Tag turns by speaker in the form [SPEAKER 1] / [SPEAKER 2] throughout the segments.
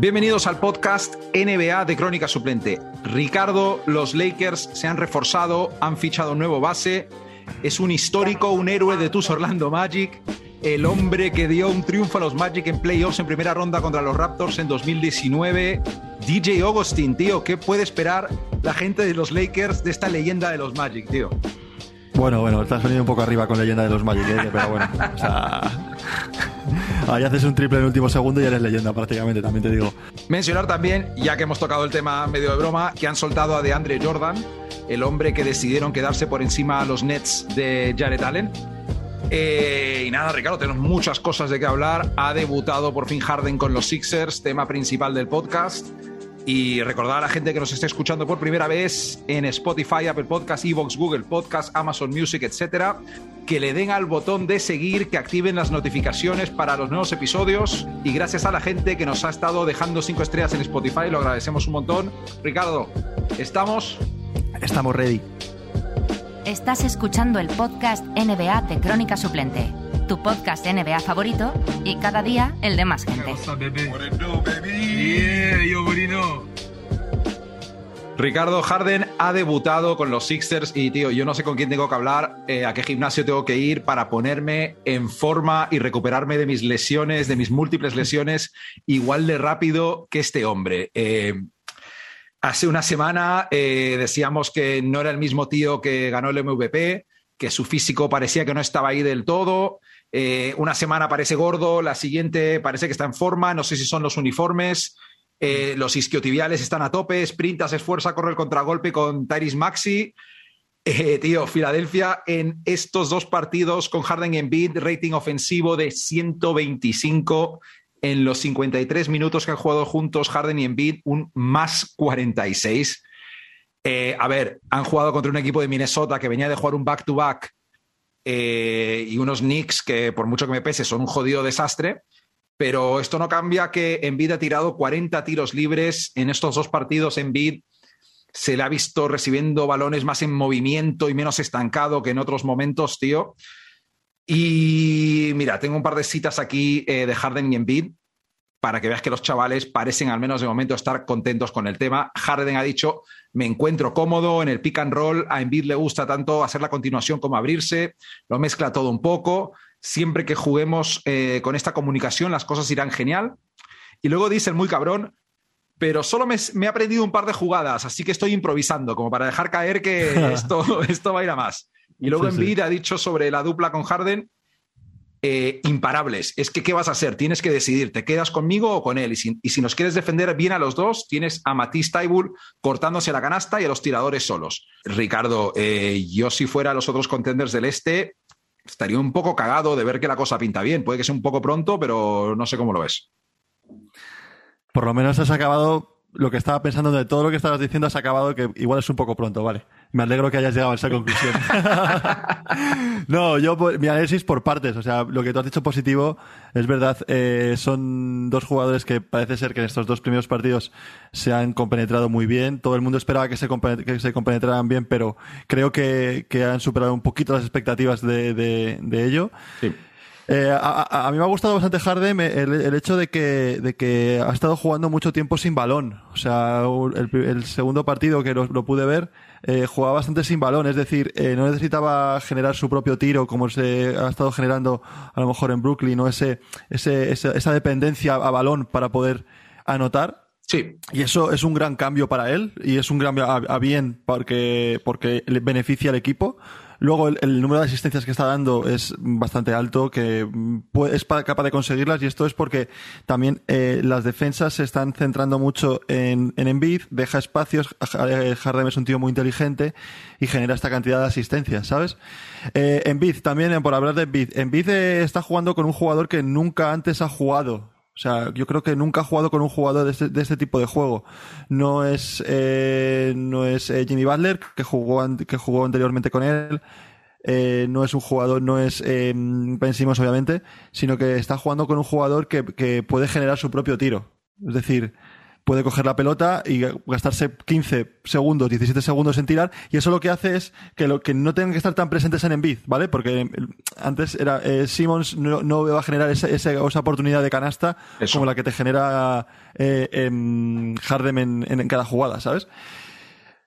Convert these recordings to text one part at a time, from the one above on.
[SPEAKER 1] Bienvenidos al podcast NBA de Crónica Suplente. Ricardo, los Lakers se han reforzado, han fichado un nuevo base. Es un histórico, un héroe de tus Orlando Magic. El hombre que dio un triunfo a los Magic en playoffs en primera ronda contra los Raptors en 2019. DJ Augustin, tío, ¿qué puede esperar la gente de los Lakers de esta leyenda de los Magic, tío?
[SPEAKER 2] Bueno, bueno, estás venido un poco arriba con leyenda de los Magic, ¿eh? pero bueno, o sea, ahí haces un triple en el último segundo y eres leyenda prácticamente, también te digo.
[SPEAKER 1] Mencionar también, ya que hemos tocado el tema medio de broma, que han soltado a DeAndre Jordan, el hombre que decidieron quedarse por encima a los Nets de Jared Allen. Eh, y nada, Ricardo, tenemos muchas cosas de qué hablar. Ha debutado por fin Harden con los Sixers, tema principal del podcast. Y recordar a la gente que nos esté escuchando por primera vez en Spotify, Apple Podcasts, Evox, Google Podcasts, Amazon Music, etcétera, que le den al botón de seguir, que activen las notificaciones para los nuevos episodios. Y gracias a la gente que nos ha estado dejando cinco estrellas en Spotify, lo agradecemos un montón. Ricardo, ¿estamos?
[SPEAKER 2] Estamos ready.
[SPEAKER 3] Estás escuchando el podcast NBA de Crónica Suplente, tu podcast NBA favorito y cada día el de más gente.
[SPEAKER 1] Ricardo Harden ha debutado con los Sixers y, tío, yo no sé con quién tengo que hablar, eh, a qué gimnasio tengo que ir para ponerme en forma y recuperarme de mis lesiones, de mis múltiples lesiones, igual de rápido que este hombre. Eh, hace una semana eh, decíamos que no era el mismo tío que ganó el MVP, que su físico parecía que no estaba ahí del todo. Eh, una semana parece gordo, la siguiente parece que está en forma, no sé si son los uniformes. Eh, los isquiotibiales están a tope, sprinta, se esfuerza, corre el contragolpe con Tyrese Maxi. Eh, tío, Filadelfia en estos dos partidos con Harden y Embiid, rating ofensivo de 125 en los 53 minutos que han jugado juntos Harden y Embiid, un más 46. Eh, a ver, han jugado contra un equipo de Minnesota que venía de jugar un back-to-back eh, y unos Knicks que, por mucho que me pese, son un jodido desastre. Pero esto no cambia que Embiid ha tirado 40 tiros libres en estos dos partidos. Embiid se le ha visto recibiendo balones más en movimiento y menos estancado que en otros momentos, tío. Y mira, tengo un par de citas aquí eh, de Harden y Embiid para que veas que los chavales parecen al menos de momento estar contentos con el tema. Harden ha dicho, me encuentro cómodo en el pick and roll, a Embiid le gusta tanto hacer la continuación como abrirse, lo mezcla todo un poco, siempre que juguemos eh, con esta comunicación las cosas irán genial. Y luego dice el muy cabrón, pero solo me, me, he aprendido un par de jugadas, así que estoy improvisando, como para dejar caer que esto, esto va a ir a más. Y luego
[SPEAKER 2] Sí, sí.
[SPEAKER 1] Embiid ha dicho sobre la dupla con Harden, eh, imparables. Es que, ¿qué vas a hacer? Tienes que decidir, ¿te quedas conmigo o con él? Y si, nos quieres defender bien a los dos, tienes a Matisse Taibul cortándose la canasta y a los tiradores solos. Ricardo, eh, yo si fuera los otros contenders del este, estaría un poco cagado de ver que la cosa pinta bien. Puede que sea un poco pronto, pero no sé cómo lo ves.
[SPEAKER 2] Por lo menos has acabado lo que estaba pensando de todo lo que estabas diciendo, has acabado que igual es un poco pronto, vale. Me alegro que hayas llegado a esa conclusión. no, yo mi análisis por partes, o sea, lo que tú has dicho positivo es verdad, eh, son dos jugadores que parece ser que en estos dos primeros partidos se han compenetrado muy bien. Todo el mundo esperaba que se, que se compenetraran bien, pero creo que, que han superado un poquito las expectativas de, de- de ello.
[SPEAKER 1] Sí.
[SPEAKER 2] Eh, a, mí me ha gustado bastante Harden eh, el, el hecho de que, de que ha estado jugando mucho tiempo sin balón. O sea, el, el segundo partido que lo, lo pude ver, eh, jugaba bastante sin balón. Es decir, eh, no necesitaba generar su propio tiro como se ha estado generando a lo mejor en Brooklyn o ese, ese, esa, esa dependencia a balón para poder anotar.
[SPEAKER 1] Sí,
[SPEAKER 2] Y eso es un gran cambio para él y es un a, a bien porque, porque le beneficia al equipo. Luego el, el número de asistencias que está dando es bastante alto, que puede- es pa- capaz de conseguirlas y esto es porque también eh, las defensas se están centrando mucho en, en Embiid, deja espacios, eh, Harden es un tío muy inteligente y genera esta cantidad de asistencias, ¿sabes? Eh, Embiid, también eh, por hablar de Embiid, Embiid eh, está jugando con un jugador que nunca antes ha jugado. O sea, yo creo que nunca ha jugado con un jugador de este, de este tipo de juego. No es, eh, no es eh, Jimmy Butler, que jugó, que jugó anteriormente con él. Eh, no es un jugador, no es eh, Ben obviamente, sino que está jugando con un jugador que, que puede generar su propio tiro. Es decir, puede coger la pelota y gastarse 15 segundos, 17 segundos en tirar, y eso lo que hace es que, lo, que no tengan que estar tan presentes en Embiid, ¿vale? Porque antes era eh, Simmons no, no, va a generar esa, esa, oportunidad de canasta eso. como la que te genera eh, en Harden en, en, en cada jugada, ¿sabes?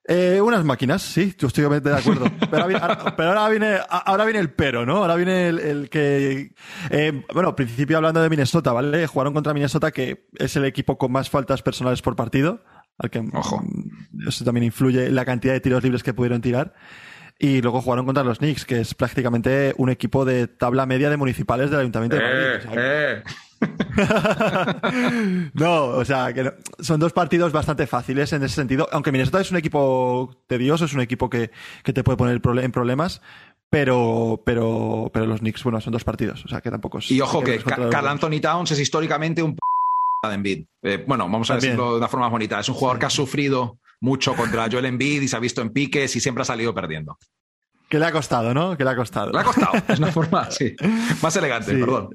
[SPEAKER 2] Eh, unas máquinas, sí, yo estoy de acuerdo. Pero, ahora, pero ahora, viene, ahora viene el pero, ¿no? Ahora viene el, el que. Eh, bueno, al principio hablando de Minnesota, ¿vale? Jugaron contra Minnesota, que es el equipo con más faltas personales por partido. Al que
[SPEAKER 1] Ojo.
[SPEAKER 2] eso también influye en la cantidad de tiros libres que pudieron tirar. Y luego jugaron contra los Knicks, que es prácticamente un equipo de tabla media de municipales del Ayuntamiento de Madrid.
[SPEAKER 1] Eh,
[SPEAKER 2] O sea,
[SPEAKER 1] eh.
[SPEAKER 2] no, o sea, que no- son dos partidos bastante fáciles en ese sentido. Aunque Minnesota es un equipo tedioso, es un equipo que, que te puede poner en problemas. Pero, pero, pero los Knicks, bueno, son dos partidos. O sea, que tampoco es.
[SPEAKER 1] Y ojo que Carl
[SPEAKER 2] los-
[SPEAKER 1] Anthony Towns es históricamente un p de Embiid. Eh, bueno, vamos a
[SPEAKER 2] También.
[SPEAKER 1] decirlo de una forma más bonita. Es un jugador que ha sufrido mucho contra Joel Embiid y se ha visto en piques y siempre ha salido perdiendo.
[SPEAKER 2] Que le ha costado, ¿no? Que le ha costado.
[SPEAKER 1] Le ha costado. Es una forma, sí. Más elegante,
[SPEAKER 2] Sí.
[SPEAKER 1] perdón.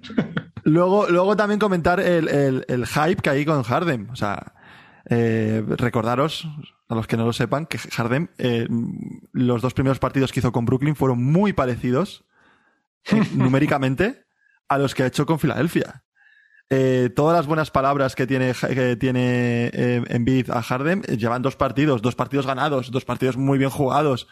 [SPEAKER 2] Luego, luego también comentar el, el- el hype que hay con Harden. O sea, eh, recordaros, a los que no lo sepan, que Harden, eh, los dos primeros partidos que hizo con Brooklyn fueron muy parecidos eh, numéricamente a los que ha hecho con Filadelfia. Eh, todas las buenas palabras que tiene, que tiene eh, Embiid a Harden llevan dos partidos, dos partidos ganados, dos partidos muy bien jugados.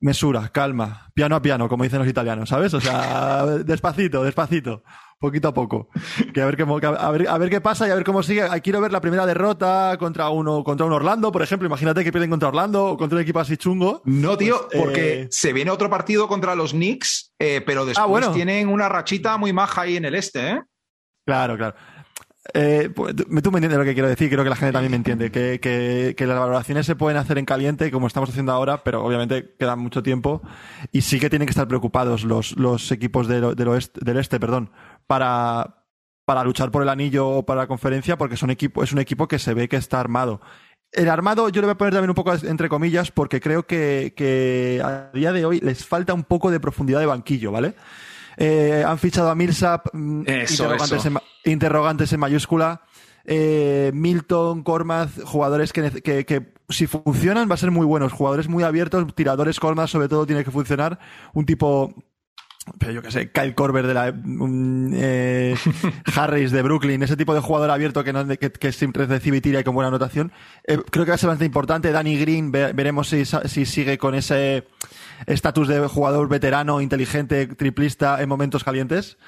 [SPEAKER 2] Mesura, calma, piano a piano, como dicen los italianos, ¿sabes? O sea, despacito, despacito, poquito a poco. Que a ver, qué, a, ver, a ver qué pasa y a ver cómo sigue. Quiero ver la primera derrota contra uno, contra un Orlando, por ejemplo. Imagínate que pierden contra Orlando o contra un equipo así chungo.
[SPEAKER 1] No, tío,
[SPEAKER 2] Pues,
[SPEAKER 1] porque
[SPEAKER 2] eh,
[SPEAKER 1] se viene otro partido contra los Knicks, eh, pero después
[SPEAKER 2] Ah, bueno.
[SPEAKER 1] tienen una rachita muy maja ahí en el este, ¿eh?
[SPEAKER 2] Claro, claro. Eh, pues, tú me entiendes lo que quiero decir, creo que la gente también me entiende, que, que, que las valoraciones se pueden hacer en caliente, como estamos haciendo ahora, pero obviamente queda mucho tiempo y sí que tienen que estar preocupados los, los equipos del, del oeste, del este, perdón, para, para luchar por el anillo o para la conferencia, porque son equipo, es un equipo que se ve que está armado. El armado yo le voy a poner también un poco entre comillas, porque creo que, que a día de hoy les falta un poco de profundidad de banquillo, ¿vale? Eh, han fichado a Millsap, mm,
[SPEAKER 1] Eso,
[SPEAKER 2] interrogantes,
[SPEAKER 1] eso.
[SPEAKER 2] En, ma- interrogantes en mayúscula. Eh, Milton, Cormaz, jugadores que, que, que si funcionan va a ser muy buenos, jugadores muy abiertos, tiradores Cormaz sobre todo tiene que funcionar, un tipo pero yo qué sé, Kyle Korver de la un, eh, Harris de Brooklyn, ese tipo de jugador abierto que, no, que, que siempre recibe y tira y con buena anotación. Eh, creo que va a ser bastante importante. Danny Green, ve- veremos si, si sigue con ese estatus de jugador veterano, inteligente, triplista en momentos calientes.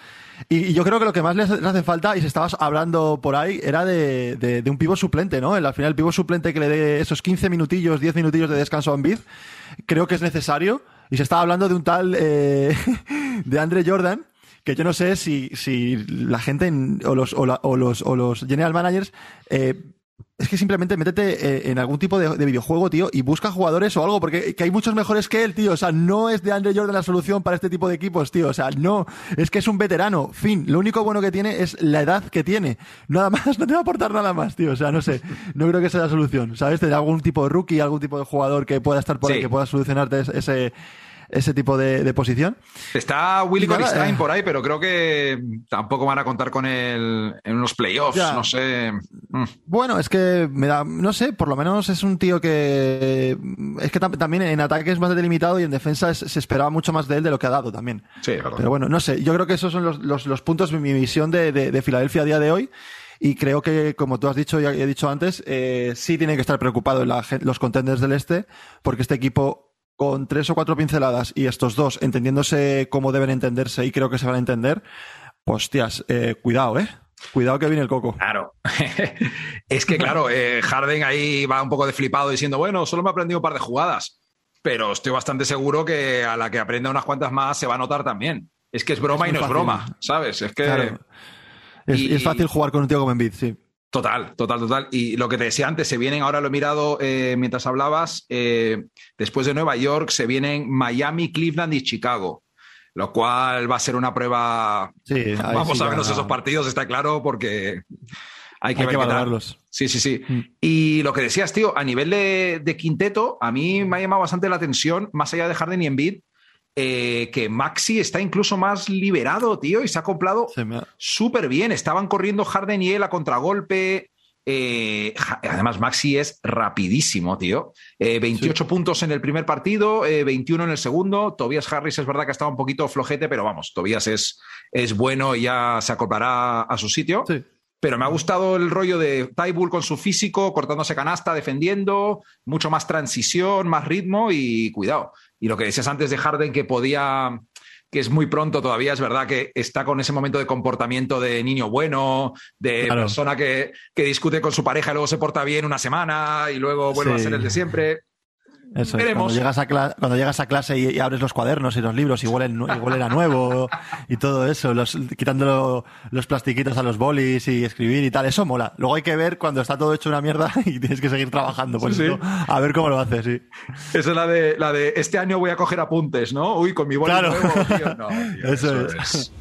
[SPEAKER 2] Y, y yo creo que lo que más le hace, falta, y se estaba hablando por ahí, era de, de, de un pivo suplente, ¿no? El, al final, el pivo suplente que le dé esos 15 minutillos, 10 minutillos de descanso a Embiid, creo que es necesario. Y se estaba hablando de un tal eh, de Andre Jordan, que yo no sé si, si la gente en- o, los, o, o los, o los general managers eh, es que simplemente métete eh, en algún tipo de, de videojuego, tío, y busca jugadores o algo, porque que hay muchos mejores que él, tío. O sea, no es de Andre Jordan la solución para este tipo de equipos, tío. O sea, no. Es que es un veterano. Fin. Lo único bueno que tiene es la edad que tiene. Nada más, no te va a aportar nada más, tío. O sea, no sé. No creo que sea la solución. ¿Sabes? Tener algún tipo de rookie, algún tipo de jugador que pueda estar por ahí, que pueda solucionarte ese- ese, tipo de, de posición.
[SPEAKER 1] Está Willy Coristein
[SPEAKER 2] eh.
[SPEAKER 1] por ahí, pero creo que tampoco van a contar con él en unos playoffs.
[SPEAKER 2] Ya.
[SPEAKER 1] No sé. Mm.
[SPEAKER 2] Bueno, es que me da, no sé, por lo menos es un tío que es que tam- también en ataque es bastante limitado y en defensa es- se esperaba mucho más de él de lo que ha dado también.
[SPEAKER 1] Sí, verdad.
[SPEAKER 2] Pero bueno, no sé, yo creo que esos son los, los, los puntos de mi visión de, de, de Filadelfia a día de hoy. Y creo que, como tú has dicho y he dicho antes, eh, sí tienen que estar preocupados la los contenders del este, porque este equipo, con tres o cuatro pinceladas y estos dos entendiéndose como deben entenderse y creo que se van a entender, pues, hostias, eh, cuidado, eh. Cuidado que viene el coco.
[SPEAKER 1] Claro. es que, claro, eh, Harden ahí va un poco de flipado diciendo, bueno, solo me he aprendido un par de jugadas. Pero estoy bastante seguro que a la que aprenda unas cuantas más se va a notar también. Es que es broma
[SPEAKER 2] Es
[SPEAKER 1] y no es broma, ¿sabes? Es que.
[SPEAKER 2] Claro. Es,
[SPEAKER 1] Y-
[SPEAKER 2] es fácil jugar con un tío como Embiid, sí.
[SPEAKER 1] Total, total, total. Y lo que te decía antes, se vienen, ahora lo he mirado eh, mientras hablabas, eh, después de Nueva York se vienen Miami, Cleveland y Chicago, lo cual va a ser una prueba.
[SPEAKER 2] Sí,
[SPEAKER 1] Vamos
[SPEAKER 2] sí
[SPEAKER 1] a vernos esos partidos, está claro, porque hay que
[SPEAKER 2] Hay que valorarlos.
[SPEAKER 1] Sí, sí, sí.
[SPEAKER 2] Mm.
[SPEAKER 1] Y lo que decías, tío, a nivel de, de quinteto, a mí me ha llamado bastante la atención, más allá de Harden y Embiid, eh, que Maxi está incluso más liberado, tío, y se ha acoplado
[SPEAKER 2] ha-
[SPEAKER 1] súper bien. Estaban corriendo Harden y él a contragolpe. Eh, además, Maxi es rapidísimo, tío. 28 puntos en el primer partido, 21 en el segundo. Tobias Harris es verdad que estaba un poquito flojete, pero vamos, Tobias es, es bueno y ya se acoplará a su sitio. Sí. Pero me ha gustado el rollo de Tybull con su físico, cortándose canasta, defendiendo, mucho más transición, más ritmo y cuidado. Y lo que decías antes de Harden, que podía, que es muy pronto todavía, es verdad que está con ese momento de comportamiento de niño bueno, de persona que, que, discute con su pareja y luego se porta bien una semana y luego vuelve a ser el de siempre.
[SPEAKER 2] Eso Cuando llegas, a cuando llegas a clase y, abres los cuadernos y los libros y huelen, a nuevo y todo eso, los, quitando los plastiquitos a los bolis y escribir y tal, eso mola. Luego hay que ver cuando está todo hecho una mierda y tienes que seguir trabajando por eso, a ver cómo lo haces, sí.
[SPEAKER 1] Esa es la de, la de este año voy a coger apuntes, ¿no? Uy, con mi boli nuevo, tío. No, eso, es.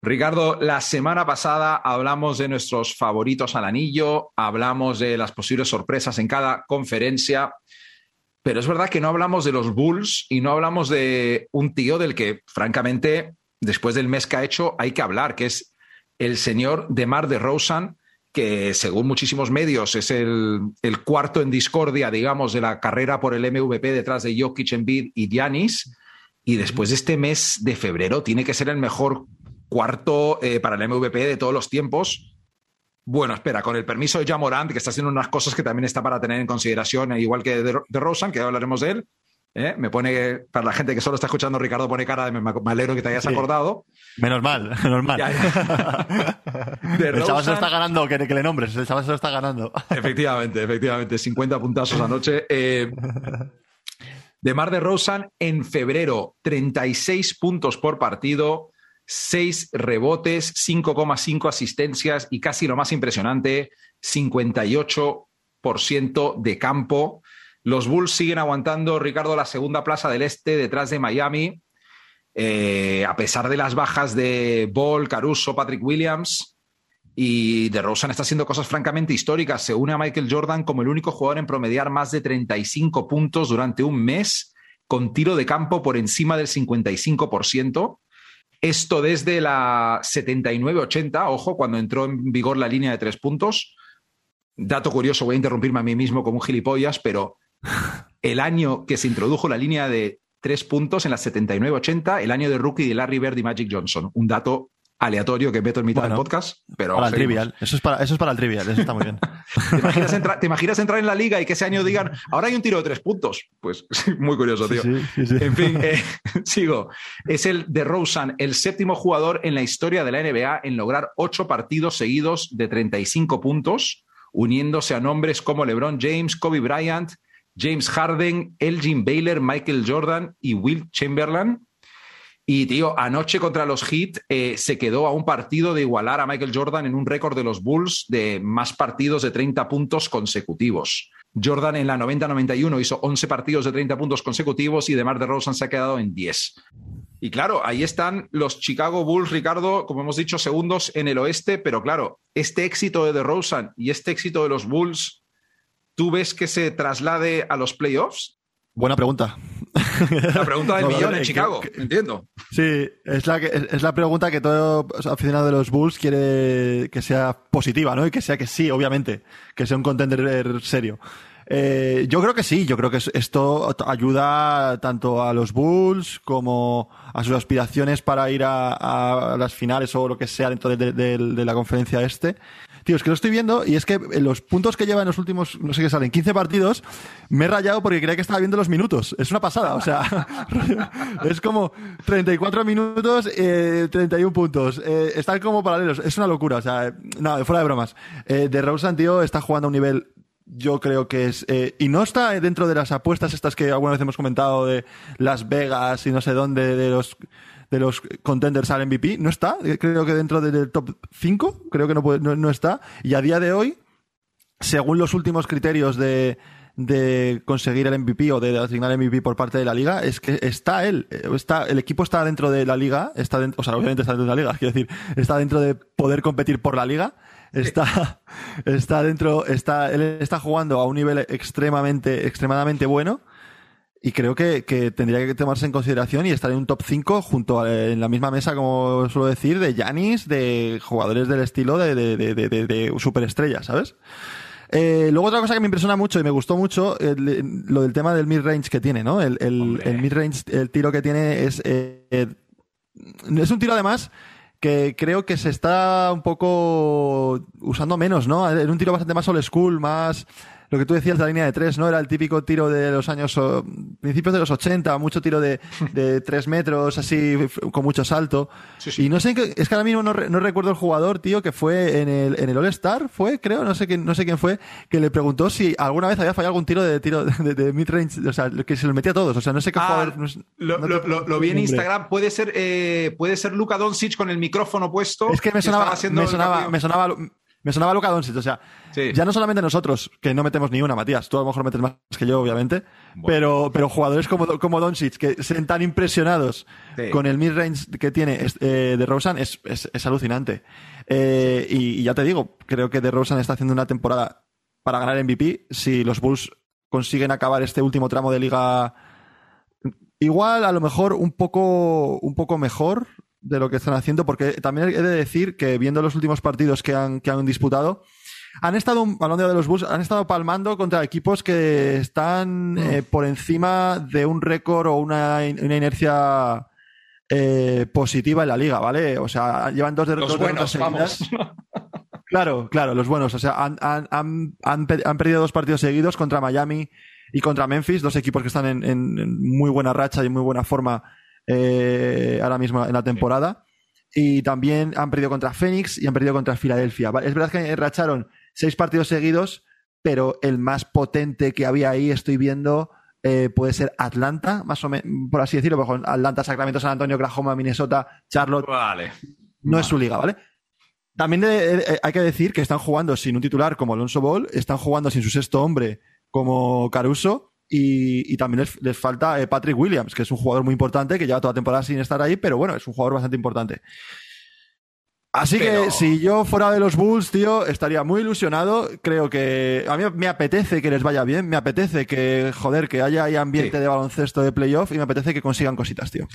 [SPEAKER 1] Ricardo, la semana pasada hablamos de nuestros favoritos al anillo, hablamos de las posibles sorpresas en cada conferencia. Pero es verdad que no hablamos de los Bulls y no hablamos de un tío del que, francamente, después del mes que ha hecho, hay que hablar, que es el señor Demar de Rosan, que según muchísimos medios es el, cuarto en discordia, digamos, de la carrera por el MVP detrás de Jokic, Embiid y Giannis. Y después de este mes de febrero tiene que ser el mejor cuarto eh, para el MVP de todos los tiempos bueno, espera, con el permiso de Jamorant, que está haciendo unas cosas que también está para tener en consideración, eh, igual que de, Rosan, que hablaremos de él. ¿eh? Me pone, para la gente que solo está escuchando, Ricardo pone cara de me, alegro que te hayas acordado.
[SPEAKER 2] Menos mal, menos mal. el chaval se lo está ganando, que, le nombres, el chaval se lo está ganando.
[SPEAKER 1] efectivamente, efectivamente, 50 puntazos anoche. Eh, de Mar de Rosan en febrero, 36 puntos por partido, 6 rebotes, 5,5 asistencias y casi lo más impresionante, 58% de campo. Los Bulls siguen aguantando, Ricardo, la segunda plaza del este detrás de Miami, eh, a pesar de las bajas de Ball, Caruso, Patrick Williams. Y de Rosen está haciendo cosas francamente históricas. Se une a Michael Jordan como el único jugador en promediar más de 35 puntos durante un mes, con tiro de campo por encima del 55%. Esto desde la 79-80, ojo, cuando entró en vigor la línea de tres puntos. Dato curioso, voy a interrumpirme a mí mismo como un gilipollas, pero el año que se introdujo la línea de tres puntos en la 79-80, el año de rookie de Larry Bird y Magic Johnson. Un dato aleatorio que meto en mitad del podcast, pero...
[SPEAKER 2] Para el trivial, eso es para, eso es para el trivial, eso está muy bien.
[SPEAKER 1] ¿Te, imaginas entrar en la liga y que ese año digan, ahora hay un tiro de tres puntos? Pues muy curioso, tío. en fin, eh, sigo. Es el de Rosen, el séptimo jugador en la historia de la NBA en lograr ocho partidos seguidos de 35 puntos, uniéndose a nombres como LeBron James, Kobe Bryant, James Harden, Elgin Baylor, Michael Jordan y Will Chamberlain y, tío, anoche contra los Heat eh, se quedó a un partido de igualar a Michael Jordan en un récord de los Bulls de más partidos de 30 puntos consecutivos. Jordan en la 90-91 hizo 11 partidos de 30 puntos consecutivos y DeMar DeRozan se ha quedado en 10. Y claro, ahí están los Chicago Bulls, Ricardo, como hemos dicho, segundos en el oeste, pero claro, este éxito de DeRozan y este éxito de los Bulls, ¿tú ves que se traslade a los playoffs?
[SPEAKER 2] Buena pregunta.
[SPEAKER 1] La pregunta del millón en Chicago, entiendo.
[SPEAKER 2] Sí, es la, es la pregunta que todo aficionado de los Bulls quiere que sea positiva, ¿no? Y que sea que sí, obviamente, que sea un contender serio. Eh, yo creo que sí, yo creo que esto ayuda tanto a los Bulls como a sus aspiraciones para ir a, las finales o lo que sea dentro de la conferencia este. Tío, es que lo estoy viendo y es que los puntos que lleva en los últimos, no sé qué salen, 15 partidos, me he rayado porque creía que estaba viendo los minutos. Es una pasada, o sea, es como 34 minutos, eh, 31 puntos. Eh, están como paralelos, es una locura, o sea, no, fuera de bromas. Eh, de Rosen, tío, está jugando a un nivel yo creo que es. Eh, y no está dentro de las apuestas estas que alguna vez hemos comentado de Las Vegas y no sé dónde, de los de los contenders al MVP. No está, creo que dentro del top 5, creo que no, no, está. Y a día de hoy, según los últimos criterios de, de conseguir el MVP o de asignar el MVP por parte de la liga es que está él, está, el equipo está dentro de la liga, está dentro, o sea, obviamente está dentro de la liga, quiero decir, está dentro de poder competir por la liga, está, está dentro, está, él está jugando a un nivel extremadamente, extremadamente bueno y creo que, que, tendría que tomarse en consideración y estar en un top 5 junto a, en la misma mesa, como suelo decir, de Yanis, de jugadores del estilo de, de, de, de, de superestrellas, ¿sabes? Eh, luego otra cosa que me impresiona mucho y me gustó mucho, lo del tema del mid-range que tiene, ¿no? El, el, el mid-range, el tiro que tiene es... Eh, es un tiro además que creo que se está un poco usando menos, ¿no? Es un tiro bastante más old school, más lo que tú decías de la línea de tres, ¿no? Era el típico tiro de los años, principios de los 80, mucho tiro de, de tres metros, así, con mucho salto. Y no sé, es que ahora mismo no, no, recuerdo el jugador, tío, que fue en el, en el All-Star, fue, creo, no sé quién, no sé quién fue, que le preguntó si alguna vez había fallado algún tiro de tiro de, de mid-range, o sea, que se lo metía a todos, o sea, no sé qué
[SPEAKER 1] ah,
[SPEAKER 2] jugador.
[SPEAKER 1] lo, lo, lo, vi en Instagram, puede ser, eh, puede ser Luka Doncic con el micrófono puesto.
[SPEAKER 2] Es que me sonaba, me sonaba, me sonaba, me sonaba Luka Doncic, o sea, sí. ya no solamente nosotros, que no metemos ni una, Matías, tú a lo mejor metes más que yo, obviamente, bueno. pero, pero jugadores como, como Doncic, que se tan impresionados sí. con el mid-range que tiene eh, de Rosen, es, es, es alucinante. Eh, y, y, ya te digo, creo que de Rosen está haciendo una temporada para ganar MVP. Si los Bulls consiguen acabar este último tramo de liga igual, a lo mejor un poco, un poco mejor, de lo que están haciendo, porque también he de decir que viendo los últimos partidos que han, que han disputado, han estado, hablando de los Bulls, han estado palmando contra equipos que están mm. eh, por encima de un récord o una, una inercia eh, positiva en la liga, ¿vale? O sea, llevan dos de
[SPEAKER 1] los dos buenos, vamos.
[SPEAKER 2] Claro, claro, los buenos. O sea, han, han, han, han, perdido dos partidos seguidos contra Miami y contra Memphis, dos equipos que están en, en, en muy buena racha y muy buena forma eh, ahora mismo en la temporada. Y también han perdido contra Phoenix y han perdido contra Filadelfia. Es verdad que racharon seis partidos seguidos, pero el más potente que había ahí, estoy viendo, eh, puede ser Atlanta, más o menos, por así decirlo, Atlanta, Sacramento, San Antonio, Oklahoma, Minnesota, Charlotte.
[SPEAKER 1] Vale.
[SPEAKER 2] No vale. es su liga, ¿vale? También de, hay que decir que están jugando sin un titular como Alonso Ball, están jugando sin su sexto hombre como Caruso, y, y, también les, les falta eh, Patrick Williams, que es un jugador muy importante, que lleva toda la temporada sin estar ahí, pero bueno, es un jugador bastante importante. Así pero... que si yo fuera de los Bulls, tío, estaría muy ilusionado. Creo que a mí me apetece que les vaya bien, me apetece que, joder, que haya ahí ambiente sí. de baloncesto de playoff y me apetece que consigan cositas, tío.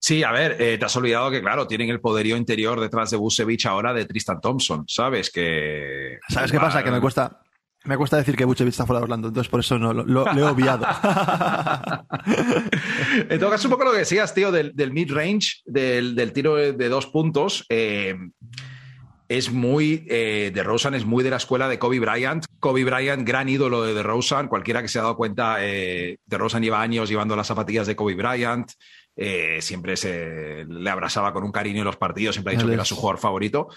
[SPEAKER 1] Sí, a ver, eh, te has olvidado que, claro, tienen el poderío interior detrás de Busevich ahora de Tristan Thompson, ¿sabes? Que.
[SPEAKER 2] ¿Sabes qué pasa? Que me cuesta, me cuesta decir que Vucevic está fuera de Orlando, entonces por eso no lo, lo, lo he obviado.
[SPEAKER 1] en todo caso, un poco lo que decías, tío, del, del mid-range, del, del, tiro de, de dos puntos. Eh, es muy, eh, de Rosen es muy de la escuela de Kobe Bryant. Kobe Bryant, gran ídolo de Rosen. Cualquiera que se ha dado cuenta, eh, de Rosen lleva años llevando las zapatillas de Kobe Bryant. Eh, siempre se le abrazaba con un cariño en los partidos, siempre ha dicho que era su jugador favorito.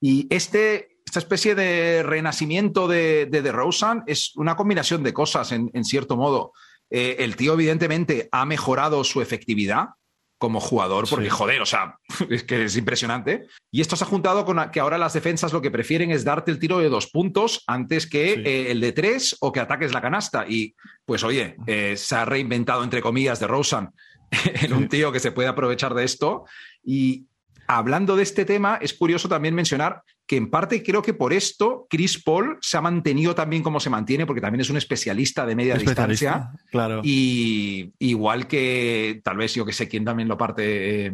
[SPEAKER 1] Y este, esta especie de renacimiento de, de DeRozan es una combinación de cosas, en, en cierto modo. Eh, el tío, evidentemente, ha mejorado su efectividad como jugador, porque sí. joder, o sea, es que es impresionante. Y esto se ha juntado con que ahora las defensas lo que prefieren es darte el tiro de dos puntos antes que sí. eh, el de tres o que ataques la canasta. Y pues, oye, eh, se ha reinventado, entre comillas, de Rosen en un tío que se puede aprovechar de esto. Y hablando de este tema, es curioso también mencionar que en parte creo que por esto Chris Paul se ha mantenido también como se mantiene, porque también es un especialista de media distancia.
[SPEAKER 2] Claro.
[SPEAKER 1] Y igual que tal vez yo que sé quién también lo parte. Eh,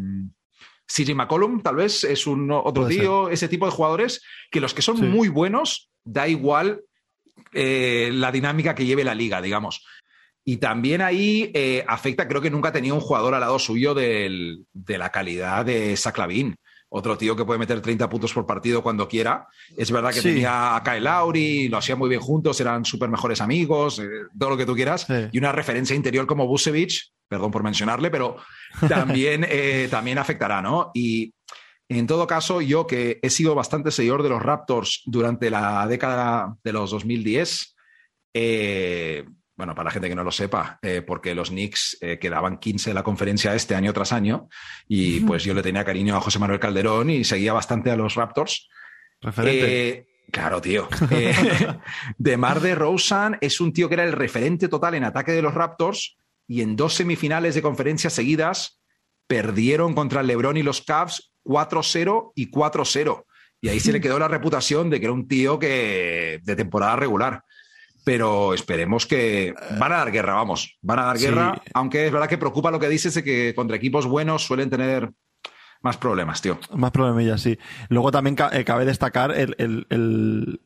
[SPEAKER 1] CJ McCollum, tal vez es un otro Puede tío, ser. ese tipo de jugadores, que los que son sí. muy buenos, da igual eh, la dinámica que lleve la liga, digamos. Y también ahí eh, afecta, creo que nunca ha tenido un jugador al lado suyo del, de la calidad de Saclavin otro tío que puede meter 30 puntos por partido cuando quiera. Es verdad que sí. tenía a Kyle Lowry, lo hacían muy bien juntos, eran súper mejores amigos, eh, todo lo que tú quieras. Sí. Y una referencia interior como Busevich, perdón por mencionarle, pero también, eh, también afectará, ¿no? Y en todo caso, yo que he sido bastante seguidor de los Raptors durante la década de los 2010, eh, bueno, para la gente que no lo sepa, eh, porque los Knicks eh, quedaban 15 de la conferencia este año tras año, y pues yo le tenía cariño a José Manuel Calderón y seguía bastante a los Raptors.
[SPEAKER 2] Referente.
[SPEAKER 1] Eh, claro, tío. De Mar de Rosen es un tío que era el referente total en ataque de los Raptors y en dos semifinales de conferencia seguidas perdieron contra el LeBron y los Cavs 4-0 y 4-0. Y ahí se le quedó la reputación de que era un tío que de temporada regular. Pero esperemos que van a dar guerra, vamos, van a dar guerra, aunque es verdad que preocupa lo que dices de que contra equipos buenos suelen tener más problemas, tío.
[SPEAKER 2] Más problemillas, sí. Luego también eh, cabe destacar el,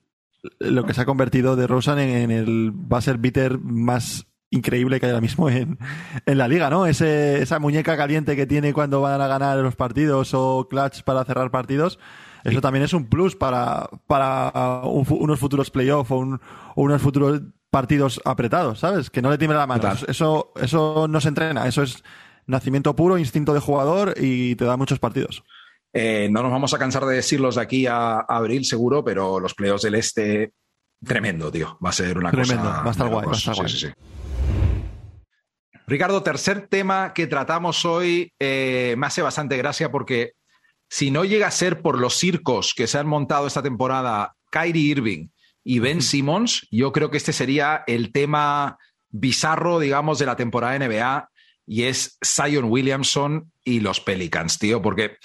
[SPEAKER 2] lo que se ha convertido de Rosen en, el buzzer beater más increíble que hay ahora mismo en, la liga, ¿no? Ese, esa muñeca caliente que tiene cuando van a ganar los partidos o clutch para cerrar partidos. Eso también es un plus para, para unos futuros playoffs o, unos futuros partidos apretados, ¿sabes? Que no le tiembla la mano. Eso, eso no se entrena, eso es nacimiento puro, instinto de jugador y te da muchos partidos.
[SPEAKER 1] Eh, no nos vamos a cansar de decirlos de aquí a, abril, seguro, pero los playoffs del Este, tremendo, tío. Va a ser una
[SPEAKER 2] tremendo.
[SPEAKER 1] cosa.
[SPEAKER 2] Va a estar guay. Va a estar guay.
[SPEAKER 1] Ricardo, tercer tema que tratamos hoy eh, me hace bastante gracia porque si no llega a ser por los circos que se han montado esta temporada Kyrie Irving y Ben Simmons, yo creo que este sería el tema bizarro, digamos, de la temporada NBA y es Zion Williamson y los Pelicans, tío, porque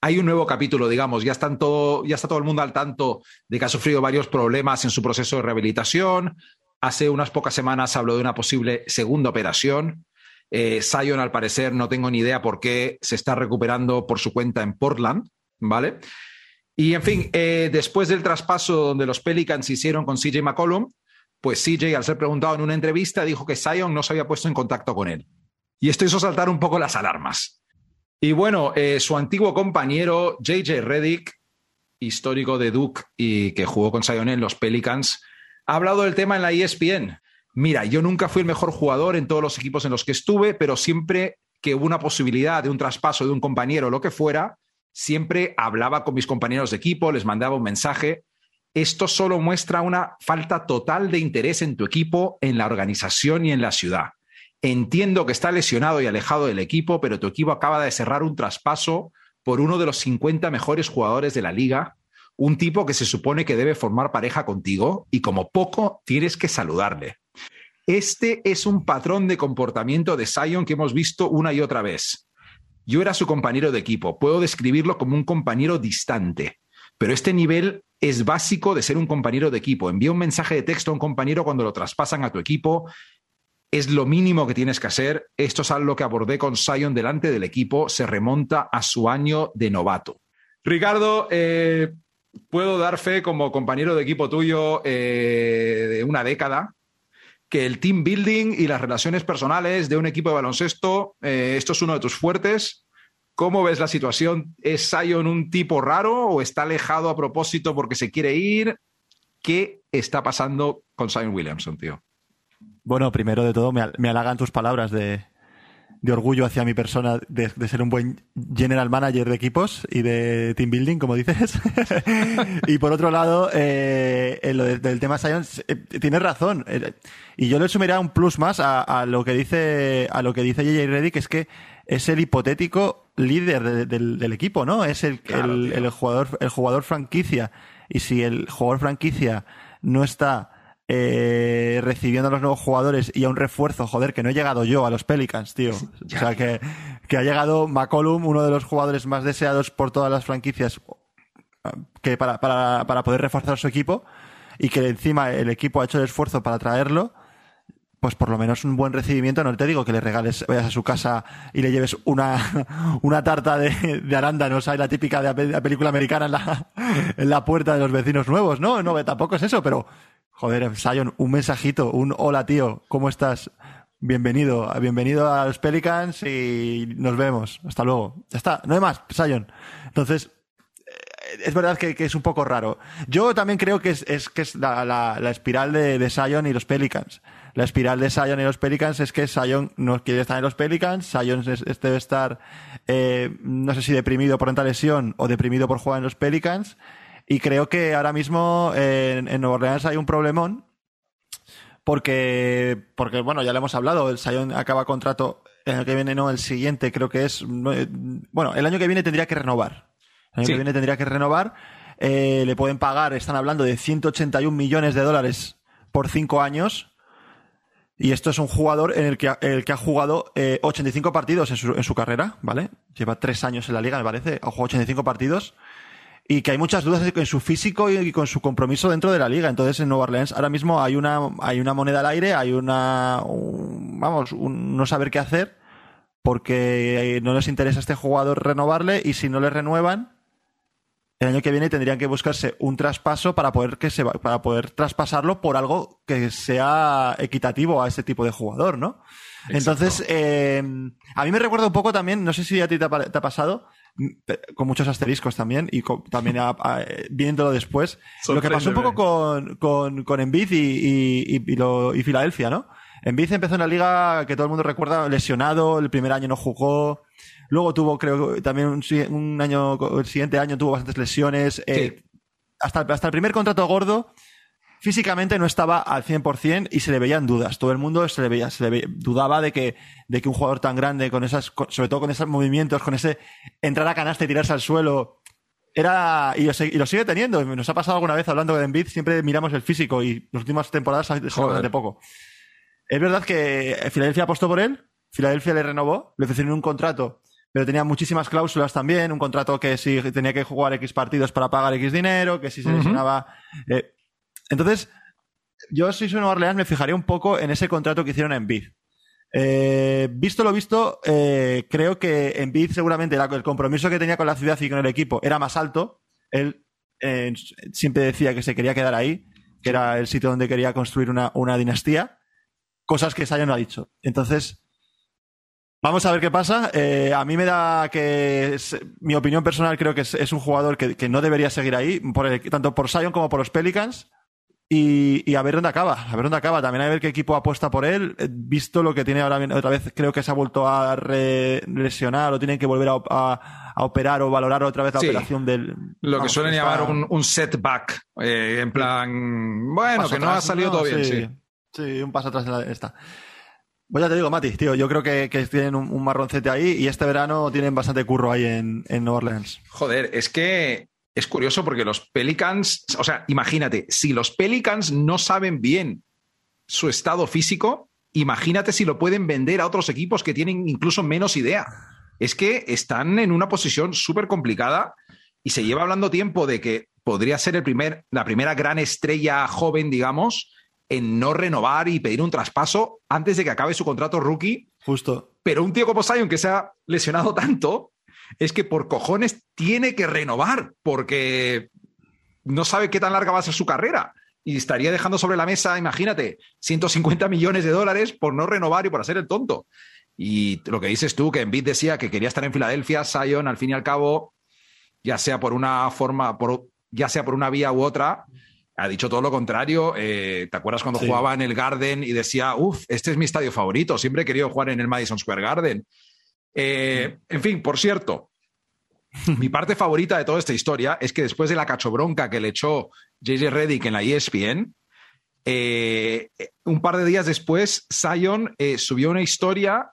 [SPEAKER 1] hay un nuevo capítulo, digamos, ya, están todo, ya está todo el mundo al tanto de que ha sufrido varios problemas en su proceso de rehabilitación. Hace unas pocas semanas habló de una posible segunda operación. Eh, Zion, al parecer, no tengo ni idea por qué se está recuperando por su cuenta en Portland, ¿vale? Y en fin, eh, después del traspaso donde los Pelicans hicieron con CJ McCollum, pues CJ, al ser preguntado en una entrevista, dijo que Zion no se había puesto en contacto con él. Y esto hizo saltar un poco las alarmas. Y bueno, eh, su antiguo compañero JJ Reddick, histórico de Duke y que jugó con Zion en los Pelicans, ha hablado del tema en la ESPN. Mira, yo nunca fui el mejor jugador en todos los equipos en los que estuve, pero siempre que hubo una posibilidad de un traspaso de un compañero o lo que fuera, siempre hablaba con mis compañeros de equipo, les mandaba un mensaje. Esto solo muestra una falta total de interés en tu equipo, en la organización y en la ciudad. Entiendo que está lesionado y alejado del equipo, pero tu equipo acaba de cerrar un traspaso por uno de los 50 mejores jugadores de la liga, un tipo que se supone que debe formar pareja contigo y como poco tienes que saludarle. Este es un patrón de comportamiento de Zion que hemos visto una y otra vez. Yo era su compañero de equipo, puedo describirlo como un compañero distante, pero este nivel es básico de ser un compañero de equipo. Envía un mensaje de texto a un compañero cuando lo traspasan a tu equipo. Es lo mínimo que tienes que hacer. Esto es algo que abordé con Zion delante del equipo. Se remonta a su año de novato. Ricardo, eh, puedo dar fe como compañero de equipo tuyo eh, de una década que el team building y las relaciones personales de un equipo de baloncesto, eh, esto es uno de tus fuertes. ¿Cómo ves la situación? ¿Es Zion un tipo raro o está alejado a propósito porque se quiere ir? ¿Qué está pasando con Zion Williamson, tío?
[SPEAKER 2] Bueno, primero de todo, me, halagan tus palabras de, de orgullo hacia mi persona de, ser un buen general manager de equipos y de team building, como dices. y por otro lado, eh, lo del tema Science, eh, tienes razón. Eh, y yo le sumaría un plus más a, lo que dice a lo que dice JJ Reddy, que es que es el hipotético líder del, equipo, ¿no? Es el, el, jugador, el jugador franquicia. Y si el jugador franquicia no está eh, recibiendo a los nuevos jugadores y a un refuerzo, joder, que no he llegado yo a los Pelicans, tío. O sea, que, que ha llegado McCollum, uno de los jugadores más deseados por todas las franquicias, que para, para, para poder reforzar su equipo, y que encima el equipo ha hecho el esfuerzo para traerlo, pues por lo menos un buen recibimiento. No te digo que le regales, vayas a su casa y le lleves una, una tarta de, de arándanos, hay la típica de la película americana en la, en la puerta de los vecinos nuevos. No, no, tampoco es eso, pero Joder, Sion, un mensajito, un hola tío, ¿cómo estás? Bienvenido, bienvenido a los Pelicans y nos vemos. Hasta luego. Ya está, no hay más, Sion. Entonces, eh, es verdad que, es un poco raro. Yo también creo que es, que es la, espiral de, de Sion y los Pelicans. La espiral de Sion y los Pelicans es que Sion no quiere estar en los Pelicans, Sion debe estar, eh, no sé si deprimido por esta lesión o deprimido por jugar en los Pelicans y creo que ahora mismo en, en Nueva Orleans hay un problemón porque, porque, bueno, ya le hemos hablado, el Sion acaba contrato el año que viene, no, el siguiente creo que es, bueno, el año que viene tendría que renovar. El año que viene tendría que renovar. Eh, le pueden pagar, están hablando de 181 millones de dólares por cinco años. Y esto es un jugador en el que, el que ha jugado 85 eh, partidos en su, en su carrera, ¿vale? Lleva tres años en la liga, me parece. Ha jugado 85 partidos y que hay muchas dudas en su físico y con su compromiso dentro de la liga. Entonces en Nueva Orleans ahora mismo hay una, hay una moneda al aire, hay una, vamos, no saber qué hacer porque no les interesa a este jugador renovarle y si no le renuevan, el año que viene tendrían que buscarse un traspaso para poder que se para poder traspasarlo por algo que sea equitativo a ese tipo de jugador, ¿no? Entonces, eh, a mí me recuerda un poco también, no sé si a ti te ha, pasado, con muchos asteriscos también, y también viéndolo después, lo que pasó un poco con, con, con Embiid y, y, y, Filadelfia, ¿no? Embiid empezó en la liga que todo el mundo recuerda lesionado, el primer año no jugó, luego tuvo, creo, también un, año, el siguiente año tuvo bastantes lesiones, eh, hasta, hasta el primer contrato gordo, físicamente no estaba al 100% y se le veían dudas. Todo el mundo se le veía, se le dudaba de que, de que un jugador tan grande, con esas, sobre todo con esos movimientos, con ese entrar a canasta y tirarse al suelo, era, y lo, sigue teniendo. Nos ha pasado alguna vez hablando de Embiid, siempre miramos el físico y las últimas temporadas ha bastante poco. Es verdad que Filadelfia apostó por él, Filadelfia le renovó, le ofrecieron un contrato, pero tenía muchísimas cláusulas también, un contrato que si tenía que jugar X partidos para pagar X dinero, que si se lesionaba, eh, entonces, yo si soy Nueva Orleans me fijaría un poco en ese contrato que hicieron en Bid. Eh, visto lo visto, eh, creo que en Bid seguramente el compromiso que tenía con la ciudad y con el equipo era más alto. Él eh, siempre decía que se quería quedar ahí, que era el sitio donde quería construir una, dinastía, cosas que Sion no ha dicho. Entonces, vamos a ver qué pasa. a mí me da que, mi opinión personal, creo que es, un jugador que, no debería seguir ahí, tanto por Sion como por los Pelicans. Y, a ver dónde acaba, a ver dónde acaba. También a ver qué equipo apuesta por él. Eh, visto lo que tiene ahora otra vez, creo que se ha vuelto a lesionar o tienen que volver a, operar o valorar otra vez la operación del.
[SPEAKER 1] Lo que suelen llamar un, setback. Eh, en plan, bueno, que no ha salido todo bien, sí.
[SPEAKER 2] sí. un paso atrás en esta. Pues ya te digo, Mati, tío, yo creo que, tienen un, marroncete ahí y este verano tienen bastante curro ahí en, en New Orleans.
[SPEAKER 1] Joder, es que es curioso porque los Pelicans, o sea, imagínate, si los Pelicans no saben bien su estado físico, imagínate si lo pueden vender a otros equipos que tienen incluso menos idea. Es que están en una posición súper complicada y se lleva hablando tiempo de que podría ser el primer, la primera gran estrella joven, digamos, en no renovar y pedir un traspaso antes de que acabe su contrato rookie.
[SPEAKER 2] Justo.
[SPEAKER 1] Pero un tío como Zion que se ha lesionado tanto, es que por cojones tiene que renovar, porque no sabe qué tan larga va a ser su carrera. Y estaría dejando sobre la mesa, imagínate, 150 millones de dólares por no renovar y por hacer el tonto. Y lo que dices tú, que Envid decía que quería estar en Filadelfia, Sion, al fin y al cabo, ya sea por una forma, por, ya sea por una vía u otra, ha dicho todo lo contrario. Eh, ¿Te acuerdas cuando jugaba en el Garden y decía, uff, este es mi estadio favorito, siempre he querido jugar en el Madison Square Garden? Eh, en fin, por cierto, mi parte favorita de toda esta historia es que después de la cachobronca que le echó JJ Reddick en la ESPN, eh, un par de días después, Zion eh, subió una historia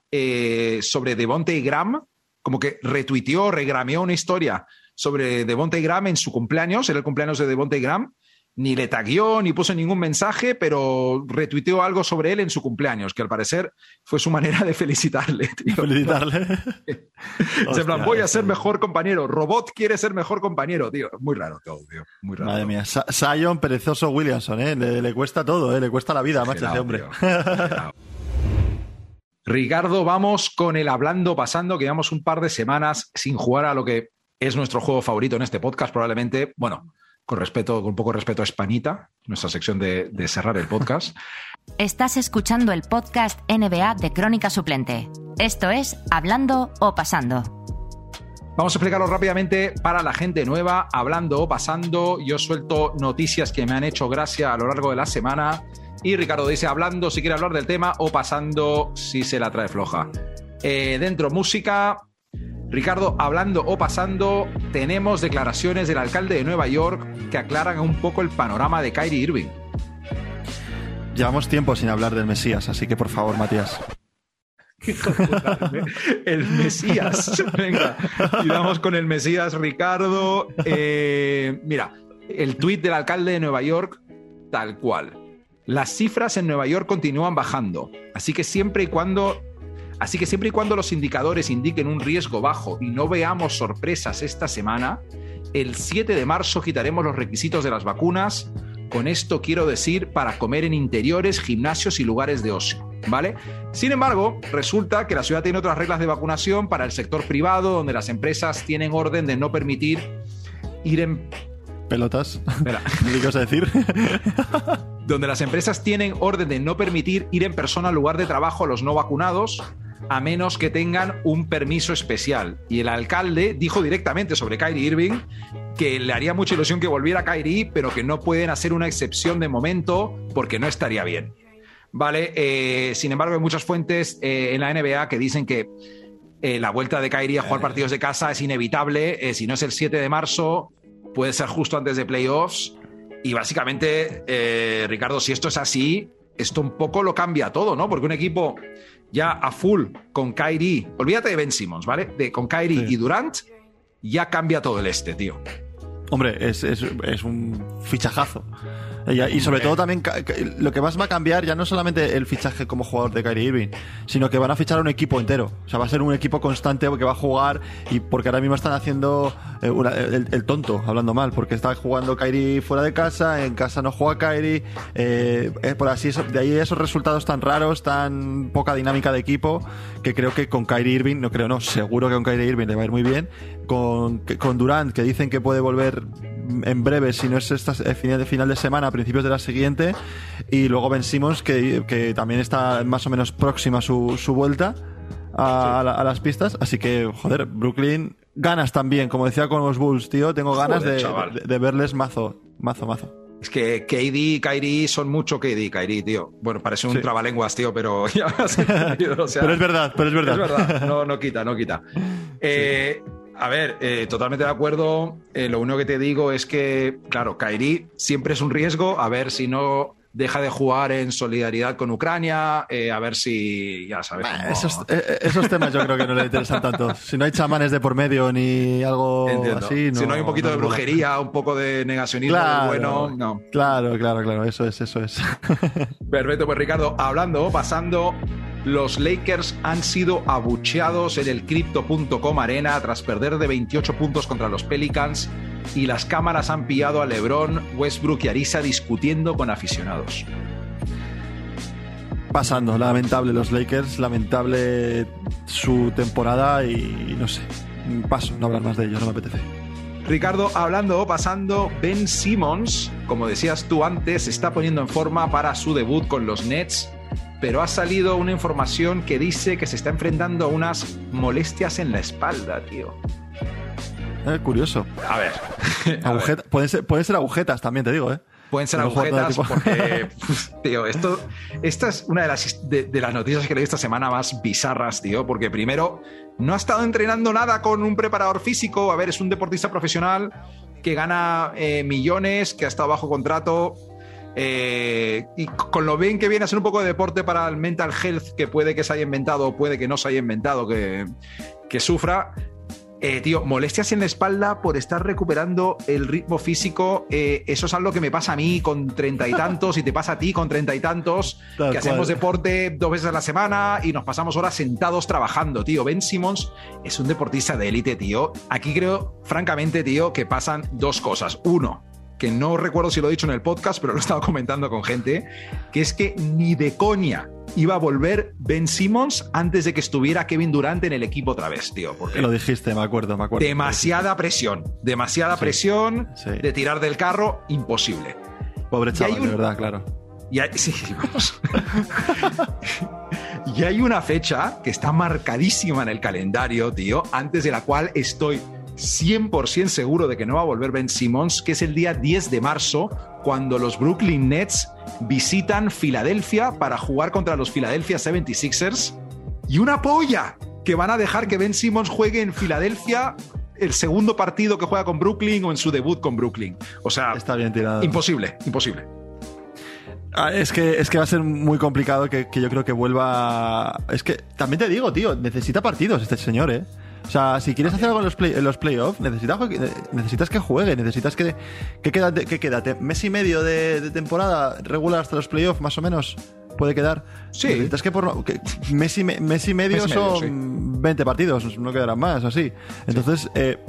[SPEAKER 1] sobre Devontae Graham, como que retuiteó, regrameó una historia sobre Devontae Graham en su cumpleaños, era el cumpleaños de Devontae Graham, ni le taguió ni puso ningún mensaje, pero retuiteó algo sobre él en su cumpleaños, que al parecer fue su manera de felicitarle.
[SPEAKER 2] Felicitarle.
[SPEAKER 1] Se plan, voy a ser mejor compañero. Robot quiere ser mejor compañero, tío. Muy raro todo, tío. Muy raro.
[SPEAKER 2] Madre mía. Sion perezoso Williamson, ¿eh? Le, cuesta todo, ¿eh? Le cuesta la vida, macho, ese hombre.
[SPEAKER 1] Ricardo, vamos con el hablando pasando, que llevamos un par de semanas sin jugar a lo que es nuestro juego favorito en este podcast, probablemente. Bueno, con respeto, con poco respeto a Espanita, nuestra sección de, cerrar el podcast.
[SPEAKER 3] Estás escuchando el podcast NBA de Crónica Suplente. Esto es Hablando o Pasando.
[SPEAKER 1] Vamos a explicarlo rápidamente para la gente nueva, hablando o pasando. Yo suelto noticias que me han hecho gracia a lo largo de la semana. Y Ricardo dice hablando si quiere hablar del tema o pasando si se la trae floja. Eh, dentro música, Ricardo, hablando o pasando, tenemos declaraciones del alcalde de Nueva York que aclaran un poco el panorama de Kyrie Irving.
[SPEAKER 2] Llevamos tiempo sin hablar del Mesías, así que por favor, Matías.
[SPEAKER 1] el Mesías. Venga, y vamos con el Mesías, Ricardo. Eh, mira, el tuit del alcalde de Nueva York, tal cual. Las cifras en Nueva York continúan bajando, así que siempre y cuando Así que siempre y cuando los indicadores indiquen un riesgo bajo y no veamos sorpresas esta semana, el 7 de marzo quitaremos los requisitos de las vacunas. Con esto quiero decir para comer en interiores, gimnasios y lugares de ocio. ¿Vale? Sin embargo, resulta que la ciudad tiene otras reglas de vacunación para el sector privado, donde las empresas tienen orden de no permitir ir en
[SPEAKER 2] Pelotas.
[SPEAKER 1] Espera.
[SPEAKER 2] ¿Qué ibas a decir?
[SPEAKER 1] donde las empresas tienen orden de no permitir ir en persona al lugar de trabajo a los no vacunados, a menos que tengan un permiso especial. Y el alcalde dijo directamente sobre Kyrie Irving que le haría mucha ilusión que volviera Kyrie, pero que no pueden hacer una excepción de momento porque no estaría bien. Vale, eh, sin embargo, hay muchas fuentes eh, en la NBA que dicen que eh, la vuelta de Kyrie a jugar partidos de casa es inevitable. si no es el 7 de marzo, puede ser justo antes de playoffs. Y básicamente, Ricardo, si esto es así, esto un poco lo cambia todo, ¿no? Porque un equipo ya a full con Kyrie, olvídate de Ben Simmons, ¿vale? De, con Kyrie y Durant, ya cambia todo el este, tío.
[SPEAKER 2] Hombre, es, es, es un fichajazo. Y, sobre todo también lo que más va a cambiar ya no solamente el fichaje como jugador de Kyrie Irving, sino que van a fichar un equipo entero. O sea, va a ser un equipo constante que va a jugar y porque ahora mismo están haciendo eh, el, tonto, hablando mal, porque está jugando Kyrie fuera de casa, en casa no juega Kyrie, eh, por así de ahí esos resultados tan raros, tan poca dinámica de equipo, que creo que con Kyrie Irving, no creo no, seguro que con Kyrie Irving le va a ir muy bien, con, con Durant, que dicen que puede volver en breve, si no es esta final de, final de semana, a principios de la siguiente. Y luego Ben Simmons, que, también está más o menos próxima a su, vuelta a, las pistas. Así que, joder, Brooklyn, ganas también. Como decía con los Bulls, tío, tengo ganas de, verles mazo, mazo, mazo.
[SPEAKER 1] Es que KD y Kyrie son mucho KD y Kyrie, tío. Bueno, parece un trabalenguas, tío, pero ya
[SPEAKER 2] pero es verdad, pero es verdad.
[SPEAKER 1] Es verdad, no, no quita, no quita. Eh, a ver, eh, totalmente de acuerdo. Eh, lo único que te digo es que, claro, Kairi siempre es un riesgo. A ver si no deja de jugar en solidaridad con Ucrania, eh, a ver si, ya sabes.
[SPEAKER 2] esos, temas yo creo que no le interesan tanto. Si no hay chamanes de por medio ni algo así.
[SPEAKER 1] si no hay un poquito de brujería, un poco de negacionismo bueno, no.
[SPEAKER 2] Claro, claro, claro, eso es, eso es.
[SPEAKER 1] Perfecto, pues Ricardo, hablando, pasando los Lakers han sido abucheados en el Crypto.com Arena tras perder de 28 puntos contra los Pelicans y las cámaras han pillado a LeBron, Westbrook y Arisa discutiendo con aficionados.
[SPEAKER 2] Pasando, lamentable los Lakers, lamentable su temporada y no sé, paso, no hablar más de ellos, no me apetece.
[SPEAKER 1] Ricardo, hablando, pasando, Ben Simmons, como decías tú antes, se está poniendo en forma para su debut con los Nets pero ha salido una información que dice que se está enfrentando a unas molestias en la espalda, tío.
[SPEAKER 2] Eh, curioso.
[SPEAKER 1] A ver.
[SPEAKER 2] Pueden, ser, pueden ser agujetas también, te digo, ¿eh?
[SPEAKER 1] Pueden ser agujetas porque, tío, esto, esta es una de las, de, las noticias que leí esta semana más bizarras, tío, porque primero no ha estado entrenando nada con un preparador físico. A ver, es un deportista profesional que gana eh, millones, que ha estado bajo contrato eh, y con lo bien que viene a ser un poco de deporte para el mental health, que puede que se haya inventado o puede que no se haya inventado, que, que sufra. Eh, tío, molestias en la espalda por estar recuperando el ritmo físico. Eh, eso es algo que me pasa a mí con treinta y tantos y te pasa a ti con treinta y tantos, que hacemos deporte dos veces a la semana y nos pasamos horas sentados trabajando, tío. Ben Simmons es un deportista de élite, tío. Aquí creo, francamente, tío, que pasan dos cosas. Uno, que no recuerdo si lo he dicho en el podcast, pero lo he estado comentando con gente, que es que ni de coña iba a volver Ben Simmons antes de que estuviera Kevin Durant en el equipo otra vez, tío. Porque
[SPEAKER 2] lo dijiste, me acuerdo, me acuerdo.
[SPEAKER 1] Demasiada presión, demasiada presión de tirar del carro, imposible.
[SPEAKER 2] Pobre chaval, de verdad, claro.
[SPEAKER 1] Y hay, sí, vamos. y hay una fecha que está marcadísima en el calendario, tío, antes de la cual estoy 100% seguro de que no va a volver Ben Simmons, que es el día 10 de marzo, cuando los Brooklyn Nets visitan Filadelfia para jugar contra los Philadelphia 76ers. Y una polla que van a dejar que Ben Simmons juegue en Filadelfia el segundo partido que juega con Brooklyn o en su debut con Brooklyn. O sea,
[SPEAKER 2] está bien tirado.
[SPEAKER 1] Imposible, imposible.
[SPEAKER 2] Ah, es que, es que va a ser muy complicado que, que yo creo que vuelva. Es que también te digo, tío, necesita partidos este señor, ¿eh? O sea, si quieres hacer algo en los, play, los playoffs, necesitas, necesitas que juegue, necesitas que, que queda, que quédate mes y medio de, temporada regular hasta los playoffs, más o menos. Puede quedar.
[SPEAKER 1] Sí.
[SPEAKER 2] Necesitas que por que mes, y, mes y medio son 20 partidos, no quedarán más, así. Entonces, eh,